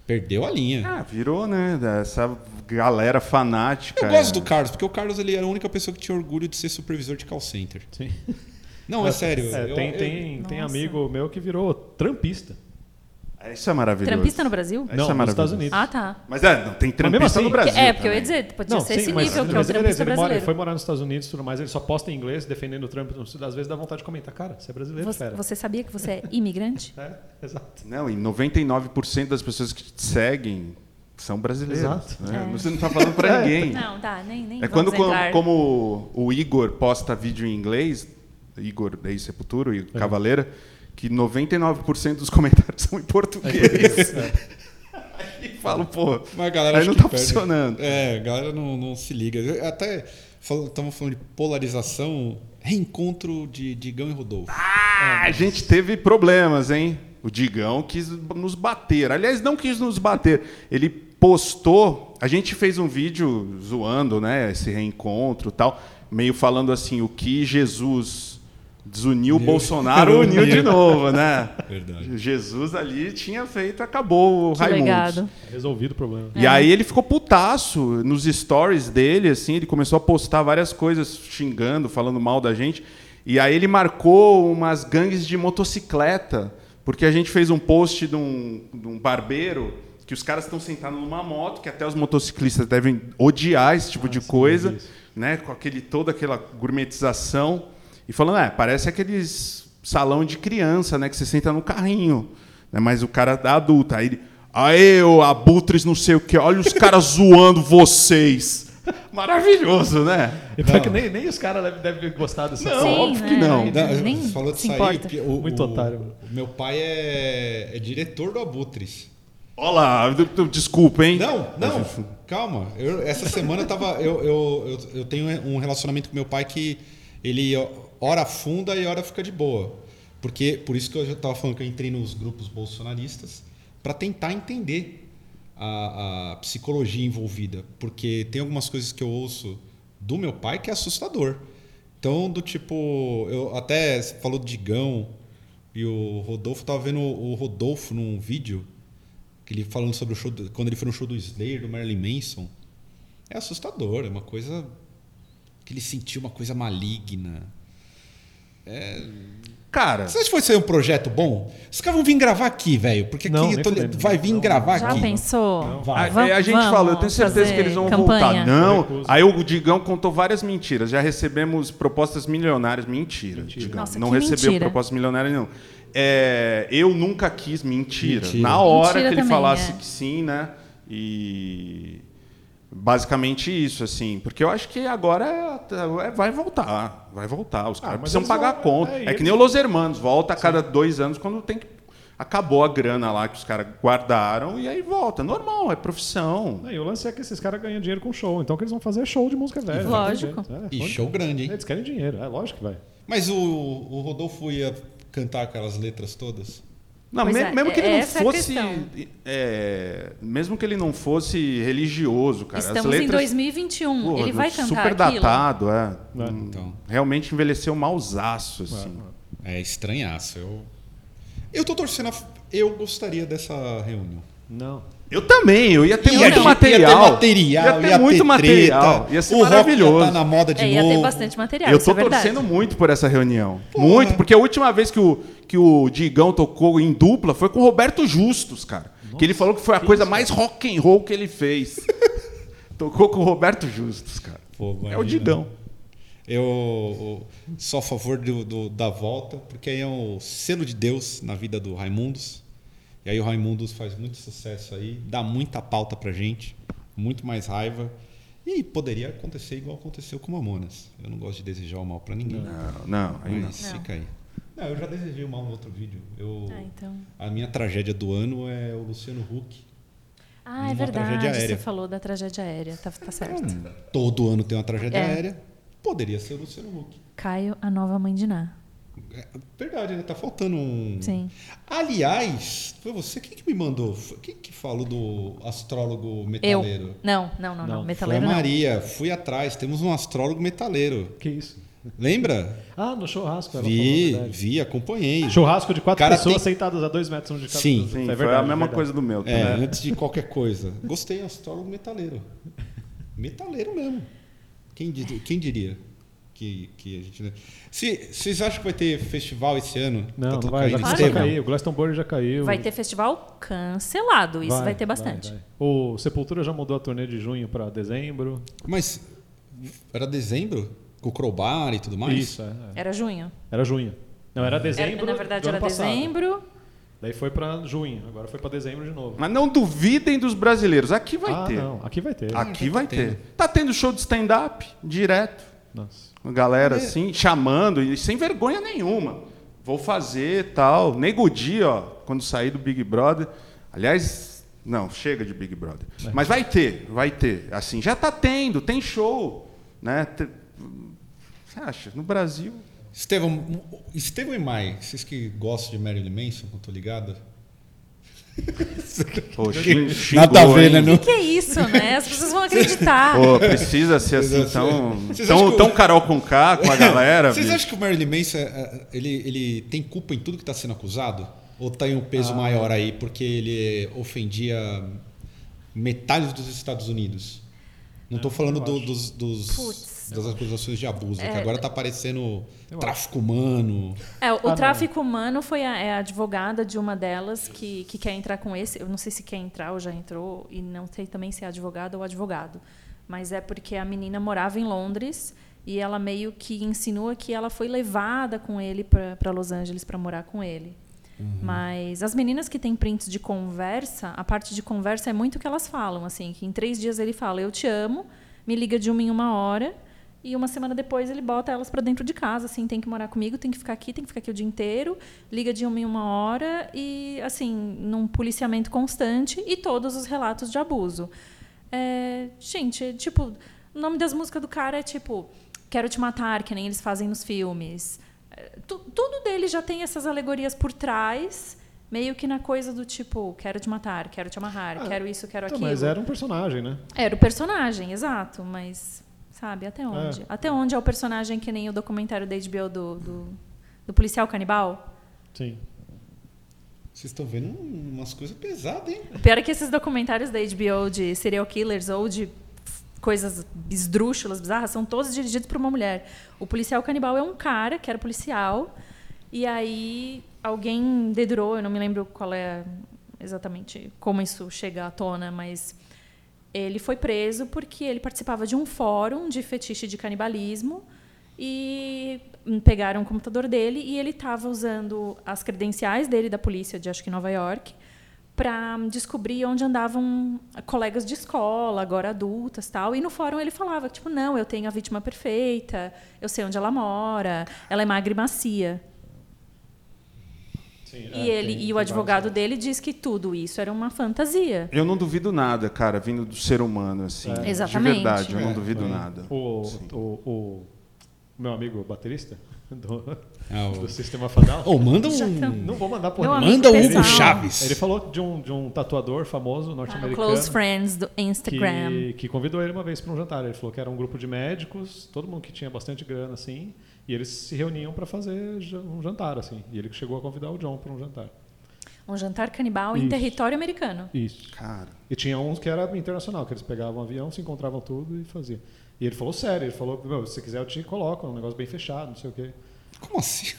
Perdeu a linha. Ah, virou, né? Essa galera fanática. Eu gosto é. do Carlos, porque o Carlos ele era a única pessoa que tinha orgulho de ser supervisor de call center. Sim. Não, é sério. É, eu- tem, eu- tem, tem amigo meu que virou trampista. Isso é maravilhoso. Trampista no Brasil? Isso não, é nos maravilhoso. Estados Unidos. Ah, tá. Mas é, não, tem trampista assim- no Brasil. é, porque eu ia também. dizer, podia ser esse mas, nível, que é o mas beleza, trampista ele, mora, brasileiro. ele foi morar nos Estados Unidos e tudo mais, ele só posta em inglês defendendo o Trump. Às vezes dá vontade de comentar, cara, você é brasileiro, Você, fera. você sabia que você é imigrante? É, exato. Não, e 99% das pessoas que te seguem são brasileiros. Exato. né? É. Você não tá falando pra ninguém. Não, tá, nem, nem É quando, como, entrar. como o Igor posta vídeo em inglês, Igor da Sepultura e É. Cavaleira, que 99% dos comentários são em português. Aí falo, pô, Mas a galera aí não tá perde. funcionando. É, a galera não, não se liga. Até estamos falando de polarização, reencontro de Digão e Rodolfo. Ah, a gente teve problemas, hein? O Digão quis nos bater. Aliás, não quis nos bater. Ele postou. A gente fez um vídeo zoando, né? Esse reencontro e tal. Meio falando assim: o que Jesus desuniu o Bolsonaro, uniu de novo, né? Verdade. Jesus ali tinha feito, acabou o Que Raimundo. legado. Resolvido o problema. E aí ele ficou putaço nos stories dele, assim, ele começou a postar várias coisas xingando, falando mal da gente. E aí ele marcou umas gangues de motocicleta, porque a gente fez um post de um, de um barbeiro que os caras estão sentados numa moto, que até os motociclistas devem odiar esse tipo de sim, coisa, isso. né, com aquele toda aquela gourmetização e falando, é, parece aqueles salão de criança, né, que você senta no carrinho, né, mas o cara é adulto, aí ele, aê, ô abutres não sei o que, olha os caras zoando vocês. Maravilhoso, né? E pior Não. que nem, nem os caras devem, devem gostar dessa Não, porra. óbvio que não. Não, Nem você falou de sair, porque o, Muito o- otário, mano. o meu pai é, é diretor do Abutres. Olha lá, d- d- desculpa, hein? Não, não, calma. Eu- essa semana eu tava. Eu, eu, eu, eu tenho um relacionamento com meu pai que ele ora afunda e ora fica de boa. Porque, por isso que eu já estava falando que eu entrei nos grupos bolsonaristas para tentar entender a, a psicologia envolvida. Porque tem algumas coisas que eu ouço do meu pai que é assustador. Então, do tipo, eu até falou do Digão e o Rodolfo tava vendo o Rodolfo num vídeo que ele falando sobre o show do- quando ele foi no show do Slayer, do Marilyn Manson. É assustador, é uma coisa que ele sentiu uma coisa maligna. Cara, Você acha que foi ser um projeto bom? Os caras vão vir gravar aqui, velho, porque Não, aqui nem eu tô- fudendo. vai vir gravar Já aqui. pensou? Vai. a, a gente falou, eu tenho certeza que eles vão campanha? voltar. Não, aí o Digão contou várias mentiras. Já recebemos propostas milionárias. Mentira, Digão. Nossa, não que recebeu mentira. propostas milionárias, não. É, eu nunca quis mentira. Mentira. Na hora Mentira que ele falasse é. que sim, né? E basicamente isso, assim. Porque eu acho que agora é- é- vai voltar. Vai voltar. Os caras mas precisam pagar vão- conta. é, É, que nem o Los Hermanos. Volta a cada dois anos quando tem que acabou a grana lá que os caras guardaram e aí volta. Normal, é profissão. E o lance é que esses caras ganham dinheiro com show, então o que eles vão fazer é show de música velha. Lógico. É, E show grande, hein? Eles querem dinheiro, é lógico que vai. Mas o, o Rodolfo ia cantar aquelas letras todas? Não, me- é, mesmo que ele não é a fosse. é, mesmo que ele não fosse religioso, cara. as Estamos em letras, 2021. Pô, ele vai cantar super aquilo? datado, é. É. Então. Realmente envelheceu mausaço, assim. É estranhaço. Eu, eu tô torcendo. A, eu gostaria dessa reunião. Não. Eu também, eu ia ter Ia muito ter- material. Ia ter material, ia ter ia muito ter material. treta, Ia ser o maravilhoso. Ia tá na moda de É, ia novo. ter bastante material, Eu isso tô é verdade. torcendo muito por essa reunião. Porra. Muito, porque a última vez que o, que o Digão tocou em dupla foi com o Roberto Justus, cara. que ele falou que foi a coisa mais rock and roll que ele fez. Tocou com o Roberto Justus, cara. Pô, É o. Digão. Eu, eu sou a favor do, do- da volta, porque aí é o selo de Deus na vida do Raimundos. E aí o Raimundos faz muito sucesso aí, dá muita pauta pra gente, muito mais raiva. E poderia acontecer igual aconteceu com o Mamonas. Eu não gosto de desejar o mal pra ninguém. Não, não, aí não. Fica aí. Não, eu já desejei o mal no outro vídeo. Eu, Ah, então. A minha tragédia do ano é o Luciano Huck. Ah, é verdade. aérea. Você falou da tragédia aérea. Tá, tá certo. Todo ano tem uma tragédia É. aérea. Poderia ser o Luciano Huck. Caio, a nova mãe de Ná. É verdade, né? Tá faltando um. Sim. Aliás, foi você quem que me mandou? Foi- Quem que falou do astrólogo Eu. metaleiro? Não, não, não, não. Não. Foi a Metaleiro não. Maria. Fui atrás. Temos um astrólogo metaleiro. Que isso? Lembra? Ah, no churrasco. ela Vi, falou, verdade. vi, acompanhei. Churrasco de quatro Cara, pessoas tem- sentadas a dois metros um de cada. Sim. Sim, é foi verdade, a mesma verdade. coisa do meu. É, antes de qualquer coisa. Gostei, astrólogo metaleiro. Metaleiro mesmo. Quem, quem diria que, que a gente. Se, vocês acham que vai ter festival esse ano? Não, Tá não vai, já cair. O Glastonbury já caiu. Vai ter festival cancelado. Isso vai, ter bastante. vai. O Sepultura já mudou a turnê de junho para dezembro. Mas era dezembro? Com o Crowbar e tudo mais? Isso, é, é. Era junho. Era junho. Não, era dezembro. Era- na verdade, do ano era passado. dezembro. Daí foi para junho, agora foi para dezembro de novo. Mas não duvidem dos brasileiros. Aqui vai ah, ter. não, aqui vai ter. Aqui já vai tá ter. tendo. Tá tendo show de stand-up direto. Nossa. Galera É. assim, chamando, e sem vergonha nenhuma. Vou fazer tal. Nego Di, ó, quando sair do Big Brother. Aliás, não, chega de Big Brother. Mas vai ter, vai ter. Assim, já tá tendo, tem show. Né? Você acha? No Brasil. Estevão, Estevão e Mai, vocês que gostam de Marilyn Manson, que eu tô ligado? Pô, xin- Nada a ver, né? Não? O que é isso, né? As pessoas vão acreditar. Pô, precisa ser assim tão, tão, que tão Carol com K com a galera. Vocês bicho? acham que o Marilyn Manson é, é, ele, ele tem culpa em tudo que está sendo acusado? Ou tem um peso maior aí porque ele ofendia metade dos Estados Unidos? Não estou falando do- dos, dos- das acusações de abuso, que É. agora está aparecendo tráfico humano. É, o Ah, não. tráfico humano foi a, é a advogada de uma delas que, que quer entrar com esse. Eu não sei se quer entrar ou já entrou, e não sei também se é advogada ou advogado. Mas é porque a menina morava em Londres e ela meio que insinua que ela foi levada com ele para Los Angeles para morar com ele. Mas as meninas que têm prints de conversa, a parte de conversa é muito o que elas falam, assim, que em três dias ele fala, eu te amo, me liga de uma em uma hora, e uma semana depois ele bota elas para dentro de casa, assim, tem que morar comigo, tem que ficar aqui, tem que ficar aqui o dia inteiro, liga de uma em uma hora, e assim, num policiamento constante, e todos os relatos de abuso. É, gente, tipo, o nome das músicas do cara é tipo, quero te matar, que nem eles fazem nos filmes. É, tu- tudo dele já tem essas alegorias por trás, meio que na coisa do tipo, quero te matar, quero te amarrar, Ah, quero isso, quero Então, aquilo. mas era um personagem, né? Era o personagem, exato, mas sabe, até onde? É. Até onde é o personagem que nem o documentário da HBO do, do, do policial canibal? Sim. Vocês estão vendo umas coisas pesadas, hein? O pior é que esses documentários da HBO de serial killers ou de coisas esdrúxulas, bizarras, são todos dirigidos por uma mulher. O policial canibal é um cara que era policial, e aí alguém dedurou, eu não me lembro qual é exatamente como isso chega à tona, mas ele foi preso porque ele participava de um fórum de fetiche de canibalismo e pegaram o computador dele e ele estava usando as credenciais dele da polícia de acho que Nova York para descobrir onde andavam colegas de escola, agora adultas, tal. E no fórum ele falava tipo, não, eu tenho a vítima perfeita, eu sei onde ela mora, ela é magra e macia. Sim, E, é, ele, tem- e o advogado dele diz que tudo isso era uma fantasia. Eu não duvido nada, cara, vindo do ser humano, assim. É. Exatamente. De verdade, eu não É, duvido Sim. nada. O, o, o meu amigo baterista do, Ah, o- do Sistema Fadal. Ô, manda Já um. Não vou mandar por. Manda um Chaves. Ele falou de um, de um tatuador famoso Ah, norte-americano. Close Friends do Instagram. que, que convidou ele uma vez para um jantar. Ele falou que era um grupo de médicos, todo mundo que tinha bastante grana, assim, e eles se reuniam para fazer um jantar, assim. E ele chegou a convidar o John para um jantar. Um jantar canibal em Isso. território americano. Isso. Cara, E tinha uns que era internacional, que eles pegavam um avião, se encontravam tudo e faziam. E ele falou sério, ele falou, meu, se quiser eu te coloco, é um negócio bem fechado, não sei o quê. Como assim?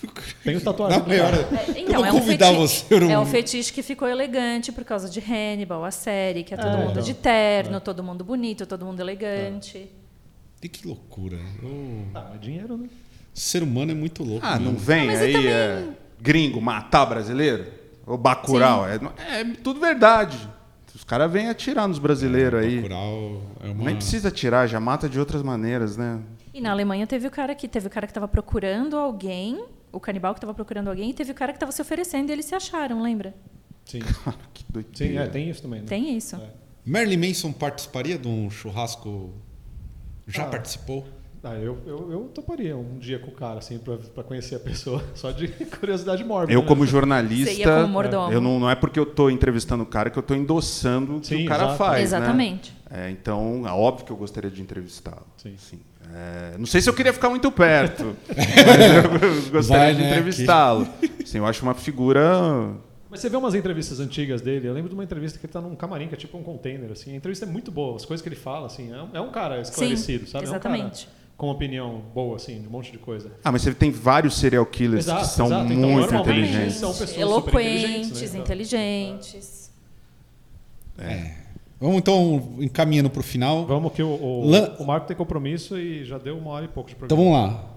Tem o tatuagem. Na melhor. É, eu vou é um, convidar feti- você. Eu não... é um fetiche que ficou elegante por causa de Hannibal, a série, que é todo É, mundo então. de terno, todo mundo bonito, todo mundo elegante. E que loucura. O Ah, mas dinheiro, né? ser humano é muito louco. ah, não mesmo. vem mas e aí também- é, gringo matar brasileiro? O Bacurau? É, é tudo verdade. Os caras vêm atirar nos brasileiros aí. Bacurau é uma... Nem precisa atirar, já mata de outras maneiras, né? E na Alemanha teve o cara que teve o cara que estava procurando alguém, o canibal que estava procurando alguém, e teve o cara que estava se oferecendo e eles se acharam, lembra? Sim. que doideira. Sim, é, tem isso também, né? Tem isso. É. Marilyn Manson participaria de um churrasco? Já Ah. participou? Ah, eu, eu, eu toparia um dia com o cara, assim, pra, pra conhecer a pessoa, só de curiosidade mórbida. Eu, né? como Você ia jornalista, como mordomo. eu não, não é porque eu tô entrevistando o cara que eu tô endossando o que Sim, o cara exato. faz. né? Exatamente. É, então, é óbvio que eu gostaria de entrevistá-lo. Sim. É, não sei se eu queria ficar muito perto, mas eu gostaria Vai, de né, entrevistá-lo. Sim, eu acho uma figura. Mas você vê umas entrevistas antigas dele, eu lembro de uma entrevista que ele tá num camarim, que é tipo um container, assim. A entrevista é muito boa, as coisas que ele fala, assim, é um, é um cara esclarecido, sabe? É um exatamente. cara com opinião boa, assim, de um monte de coisa. Ah, mas você tem vários serial killers Exato, que são exato. Então, muito inteligentes. são pessoas super inteligentes, Eloquentes, né? inteligentes. Vamos então encaminhando para o final. Vamos que o, o, Lan- o Marco tem compromisso e já deu uma hora e pouco de Então programa. vamos lá.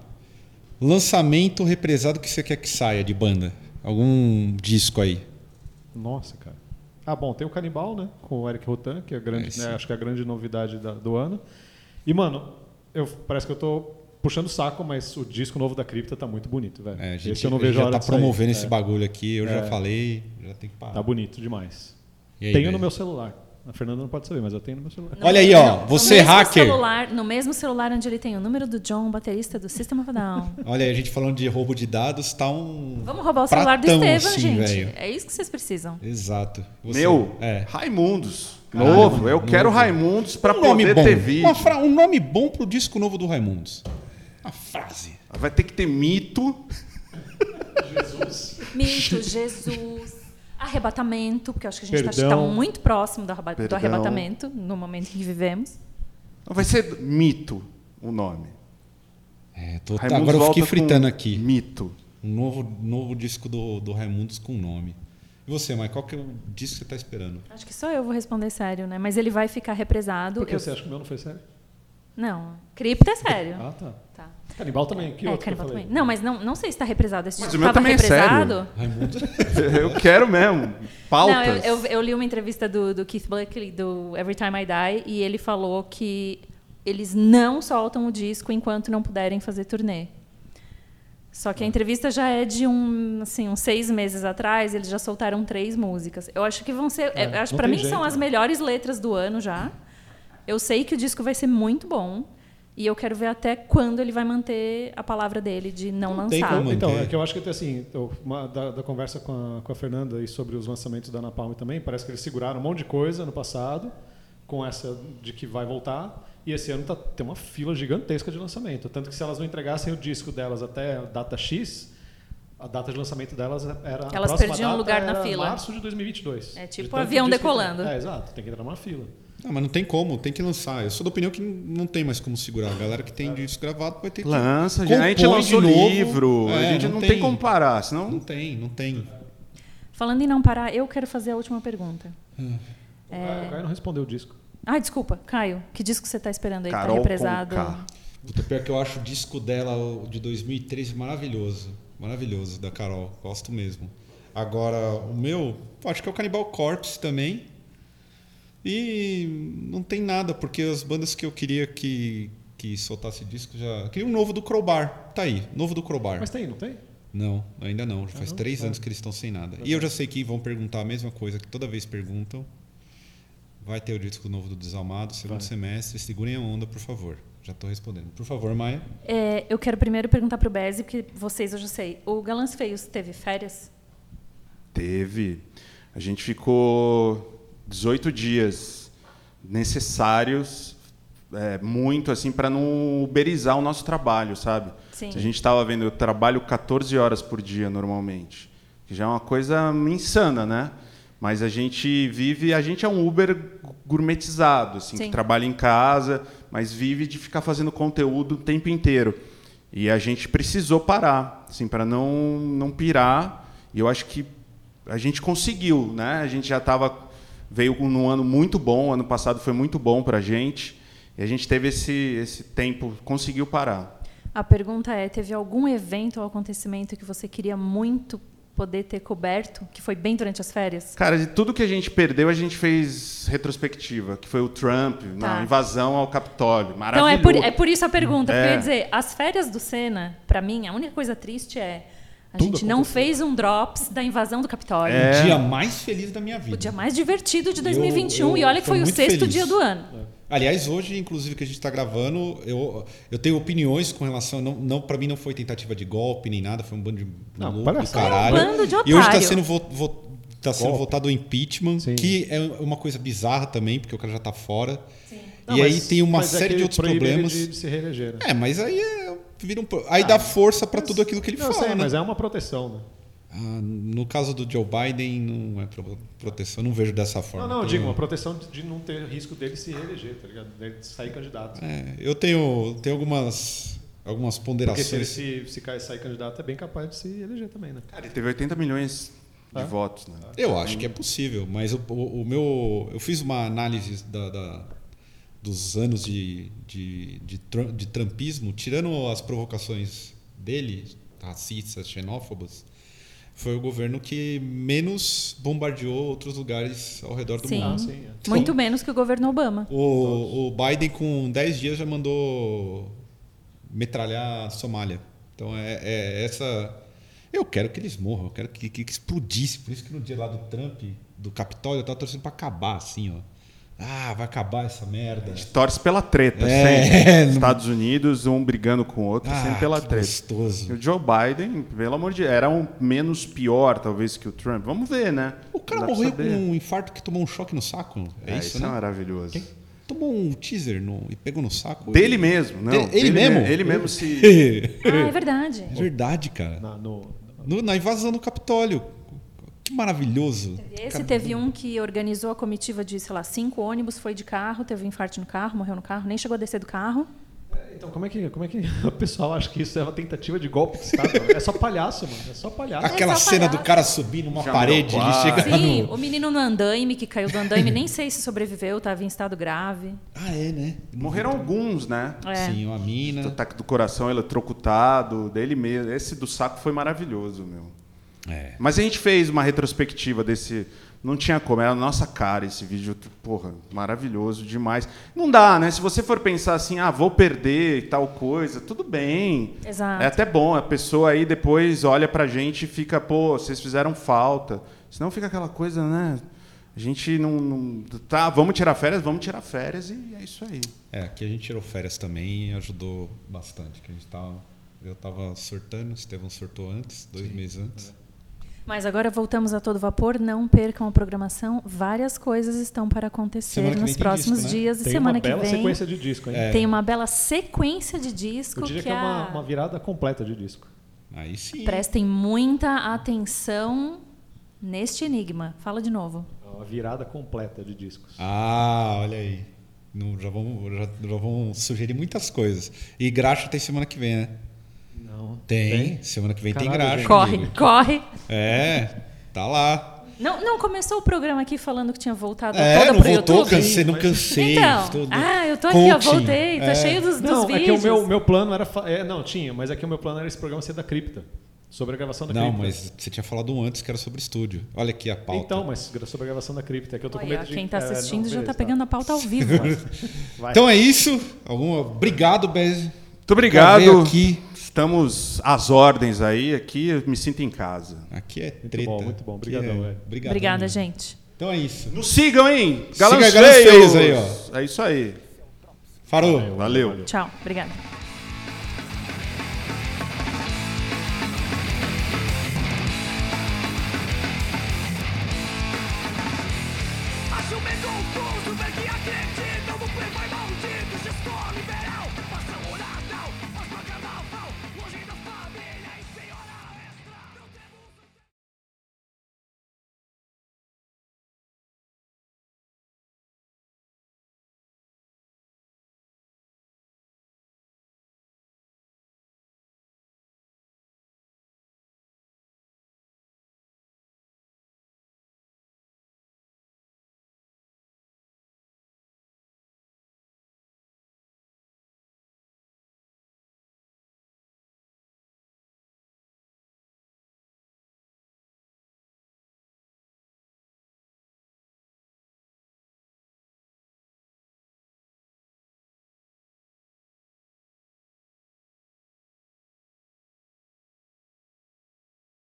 Lançamento represado que você quer que saia de banda? Algum disco aí? Nossa, cara. Ah, bom, tem o Canibal, né? Com o Eric Rotan, que é a grande, É, né, acho que é a grande novidade da- do ano. E, mano, eu, parece que eu tô puxando o saco, mas o disco novo da Cripta tá muito bonito, velho. É, a gente, esse eu não a vejo gente a já hora tá promovendo É, esse bagulho aqui. Eu já É. falei, já tem que parar. Tá bonito demais. Aí, tenho velho? no meu celular. A Fernanda não pode saber, mas eu tenho no meu celular. Olha aí, ó, no você hacker. Celular, no mesmo celular onde ele tem o número do John, baterista do System of a Down. Olha aí, a gente falando de roubo de dados, tá um. Vamos roubar o celular do Pratão, Estevam, assim, gente. velho. É isso que vocês precisam. Exato. Você- Meu, É. Raimundos. Novo. eu quero novo. Raimundos pra um nome poder bom. ter vídeo. Uma fra- Um nome bom pro disco novo do Raimundos. Uma frase. Vai ter que ter mito. Mito, Jesus, arrebatamento, porque eu acho que a gente está Perdão. muito próximo do, arreba- do arrebatamento no momento em que vivemos. Vai ser mito o nome. É, tô- agora eu fiquei volta fritando com aqui. Mito. Um novo, novo disco do, do Raimundos com nome. E você, Mike, qual que é o disco que você tá esperando? Acho que só eu vou responder sério, né? Mas ele vai ficar represado. Por que Eu- você acha que o meu não foi sério? Não, cripto é sério. Ah, tá. Tá. Canibal também. Que é, outro que eu canibal falei? também. Não, mas não, não sei se está represado. Esse Mas disco o meu também é sério. represado. Eu quero mesmo. Pautas. Não, eu, eu, eu li uma entrevista do, do Keith Buckley, do Every Time I Die, e ele falou que eles não soltam o disco enquanto não puderem fazer turnê. Só que a entrevista já é de um, assim, uns seis meses atrás, eles já soltaram três músicas. Eu acho que vão ser. É, eu acho para mim são jeito, as né? melhores letras do ano já. Eu sei que o disco vai ser muito bom. E eu quero ver até quando ele vai manter a palavra dele de não, Não lançar. Então, é que eu acho que assim, uma- da, da conversa com a, com a Fernanda e sobre os lançamentos da Napalm também, parece que eles seguraram um monte de coisa no passado, com essa de que vai voltar, e esse ano tá, tem uma fila gigantesca de lançamento. Tanto que se elas não entregassem o disco delas até a data X, a data de lançamento delas era. a Elas próxima perdiam data lugar na era fila. março de 2022. É tipo De tanto avião decolando. É, exato, tem que entrar numa fila. Não, mas não tem como, tem que lançar. Eu sou da opinião que não tem mais como segurar. A galera que tem disco gravado vai ter que. Lança, gente. a gente lançou livro. É, a gente não não, tem. tem como parar, Não senão. tem, não tem. Falando em não parar, eu quero fazer a última pergunta. O Caio- o Caio não respondeu o disco. Ah, desculpa, Caio, que disco você está esperando aí? que Carol tá represado. Puta, pior que eu acho o disco dela, de 2013, maravilhoso. Maravilhoso, da Carol. Gosto mesmo. Agora, o meu, acho que é o Cannibal Corpse também. E não tem nada, porque as bandas que eu queria que, que soltasse disco já. Eu queria um novo do Crowbar. Tá aí, novo do Crowbar. Mas tem, não tem? Não, ainda não. Já faz não? três Ah. anos que eles estão sem nada. E eu já sei que vão perguntar a mesma coisa que toda vez perguntam. Vai ter o disco novo do Desalmado, segundo Vai. semestre. Segurem a onda, por favor. Já estou respondendo. Por favor, Maia. É, eu quero primeiro perguntar para o Bezzi, porque vocês eu já sei. O Galãs Feios teve férias? Teve. A gente ficou 18 dias necessários, é, muito assim, para não uberizar o nosso trabalho, sabe? Sim. A gente estava vendo, eu trabalho 14 horas por dia normalmente, que já é uma coisa insana, né? Mas a gente vive, a gente é um Uber gourmetizado, assim, Sim. que trabalha em casa, mas vive de ficar fazendo conteúdo o tempo inteiro. E a gente precisou parar, assim, para não não pirar. E eu acho que a gente conseguiu, né? A gente já estava veio num ano muito bom, ano passado foi muito bom para a gente. E a gente teve esse esse tempo, conseguiu parar. A pergunta é: teve algum evento ou acontecimento que você queria muito poder ter coberto, que foi bem durante as férias? Cara, de tudo que a gente perdeu, a gente fez retrospectiva, que foi o Trump, na Tá. invasão ao Capitólio. Então Maravilhoso. é por, é por isso a pergunta, porque É. eu ia dizer, as férias do Senna, para mim, a única coisa triste é a Tudo gente não aconteceu. fez um drops da invasão do Capitólio. É. O dia mais feliz da minha vida. O dia mais divertido de 2021 eu e olha que foi o sexto feliz. dia do ano. Aliás, hoje, inclusive, que a gente está gravando, eu, eu tenho opiniões com relação. Não, não, para mim não foi tentativa de golpe nem nada, foi um bando de Não, maluco do caralho. É um bando de E hoje está otário. sendo, vo, vo- tá sendo votado o impeachment, Sim. que é uma coisa bizarra também, porque o cara já está fora. Não, e aí mas- tem uma é série que de outros problemas. De, de se reeleger. Né? É, mas aí é, vira um, aí dá força para tudo aquilo que ele Não, fala, sei, né? mas é uma proteção, né? Ah, no caso do Joe Biden, não é pro- proteção, não vejo dessa forma. Não, não, eu Então, digo, uma proteção de- de não ter risco dele se reeleger, tá ligado? Dele sair candidato. é, eu tenho, tenho algumas, algumas Porque se ele ponderações. se, se sair candidato, é bem capaz de se eleger também, né? Cara, ele teve 80 milhões de Ah. votos, né? Eu acho que é possível, mas o, o- o meu. Eu fiz uma análise da, da- dos anos de, de, de, de trumpismo, tirando as provocações dele, racistas, xenófobas, foi o governo que menos bombardeou outros lugares ao redor do Sim. mundo. Ah, sim. é. Muito menos que o governo Obama. O, o Biden, com 10 dias, já mandou metralhar a Somália. Então, é, é essa. Eu quero que eles morram, eu quero que, que, que explodisse. Por isso que no dia lá do Trump, do Capitólio, eu tava torcendo pra acabar, assim, ó. Ah, vai acabar essa merda. A gente torce pela treta, É, sempre. Estados Unidos, um brigando com o outro, Ah, sempre pela que treta. gostoso. E o Joe Biden, pelo amor de Deus, era um menos pior, talvez, que o Trump. Vamos ver, né? O cara morreu com um infarto que tomou um choque no saco. É, É, isso, é né? maravilhoso. Tomou um teaser no- e pegou no saco. Dele mesmo, não. Ele dele mesmo? me- Ele mesmo se. Ah, é verdade. É verdade, cara. Na, no, No- na invasão do Capitólio. Que maravilhoso. Esse teve um que organizou a comitiva de, sei lá, cinco ônibus, foi de carro, teve um infarto no carro, morreu no carro, nem chegou a descer do carro. então, como é, que, como é que o pessoal acha que isso é uma tentativa de golpe de Estado? é só palhaço, mano. É só palhaço. Aquela só cena palhaço. do cara subir numa Já parede, meu ele pai. chega Sim, no. o menino no andaime, que caiu do andaime, nem sei se sobreviveu, estava em estado grave. Ah, é, né? Morreram alguns, né? É. Sim, uma mina. Ataque do coração eletrocutado, dele mesmo. Esse do saco foi maravilhoso, meu. É. Mas a gente fez uma retrospectiva desse. Não tinha como, era a nossa cara esse vídeo. Porra, maravilhoso demais. Não dá, né? Se você for pensar assim, ah, vou perder e tal coisa, tudo bem. Exato. É até bom. A pessoa aí depois olha pra gente e fica, pô, vocês fizeram falta. Senão fica aquela coisa, né? A gente não, não. Tá, vamos tirar férias, vamos tirar férias e é isso aí. É, aqui a gente tirou férias também e ajudou bastante. Que a gente tava, eu tava surtando, o Estevão surtou antes, dois meses antes. Mas agora voltamos a todo vapor, não percam a programação. Várias coisas estão para acontecer nos tem próximos disco, né? dias e Tem semana uma que bela vem. sequência de disco, hein? É. Tem uma bela sequência de disco Eu diria que, que é uma, a- uma virada completa de disco. Aí sim. prestem muita atenção neste enigma. Fala de novo. É uma virada completa de discos. Ah, olha aí. Não, já, vamos, já, já vão sugerir muitas coisas. E graxa tem semana que vem, né? Não. Tem. Semana que vem tem Caralho, graxa. gente. Corre, amigo. corre. É, tá lá. Não, não começou o programa aqui falando que tinha voltado É, toda não pro voltou, YouTube? cansei, não mas- cansei. Então, tudo. ah, eu tô aqui, ó, Coaching. voltei, tô É. cheio dos, dos Não, é que vídeos. o meu, meu plano era. É, não, tinha, mas é que o meu plano era esse programa ser da cripta. Sobre a gravação da Não, cripta. mas você tinha falado um antes que era sobre estúdio. Olha aqui a pauta. Então, mas sobre a gravação da cripta. É que eu tô com Olha, medo de. quem tá é, não, assistindo já beleza, tá pegando a pauta ao vivo. Vai. Então é isso. Alguma... Obrigado, Bez. Muito obrigado. Aqui. Estamos às ordens aí, aqui eu me sinto em casa. Aqui é Muito treta. bom, muito bom. Obrigadão, é... velho. Obrigadão Obrigada, mesmo. gente. Então é isso. Nos sigam, hein? Siga Galãs Galãs Feios. Aí, É isso aí. Farou. Valeu. Tchau. Obrigada.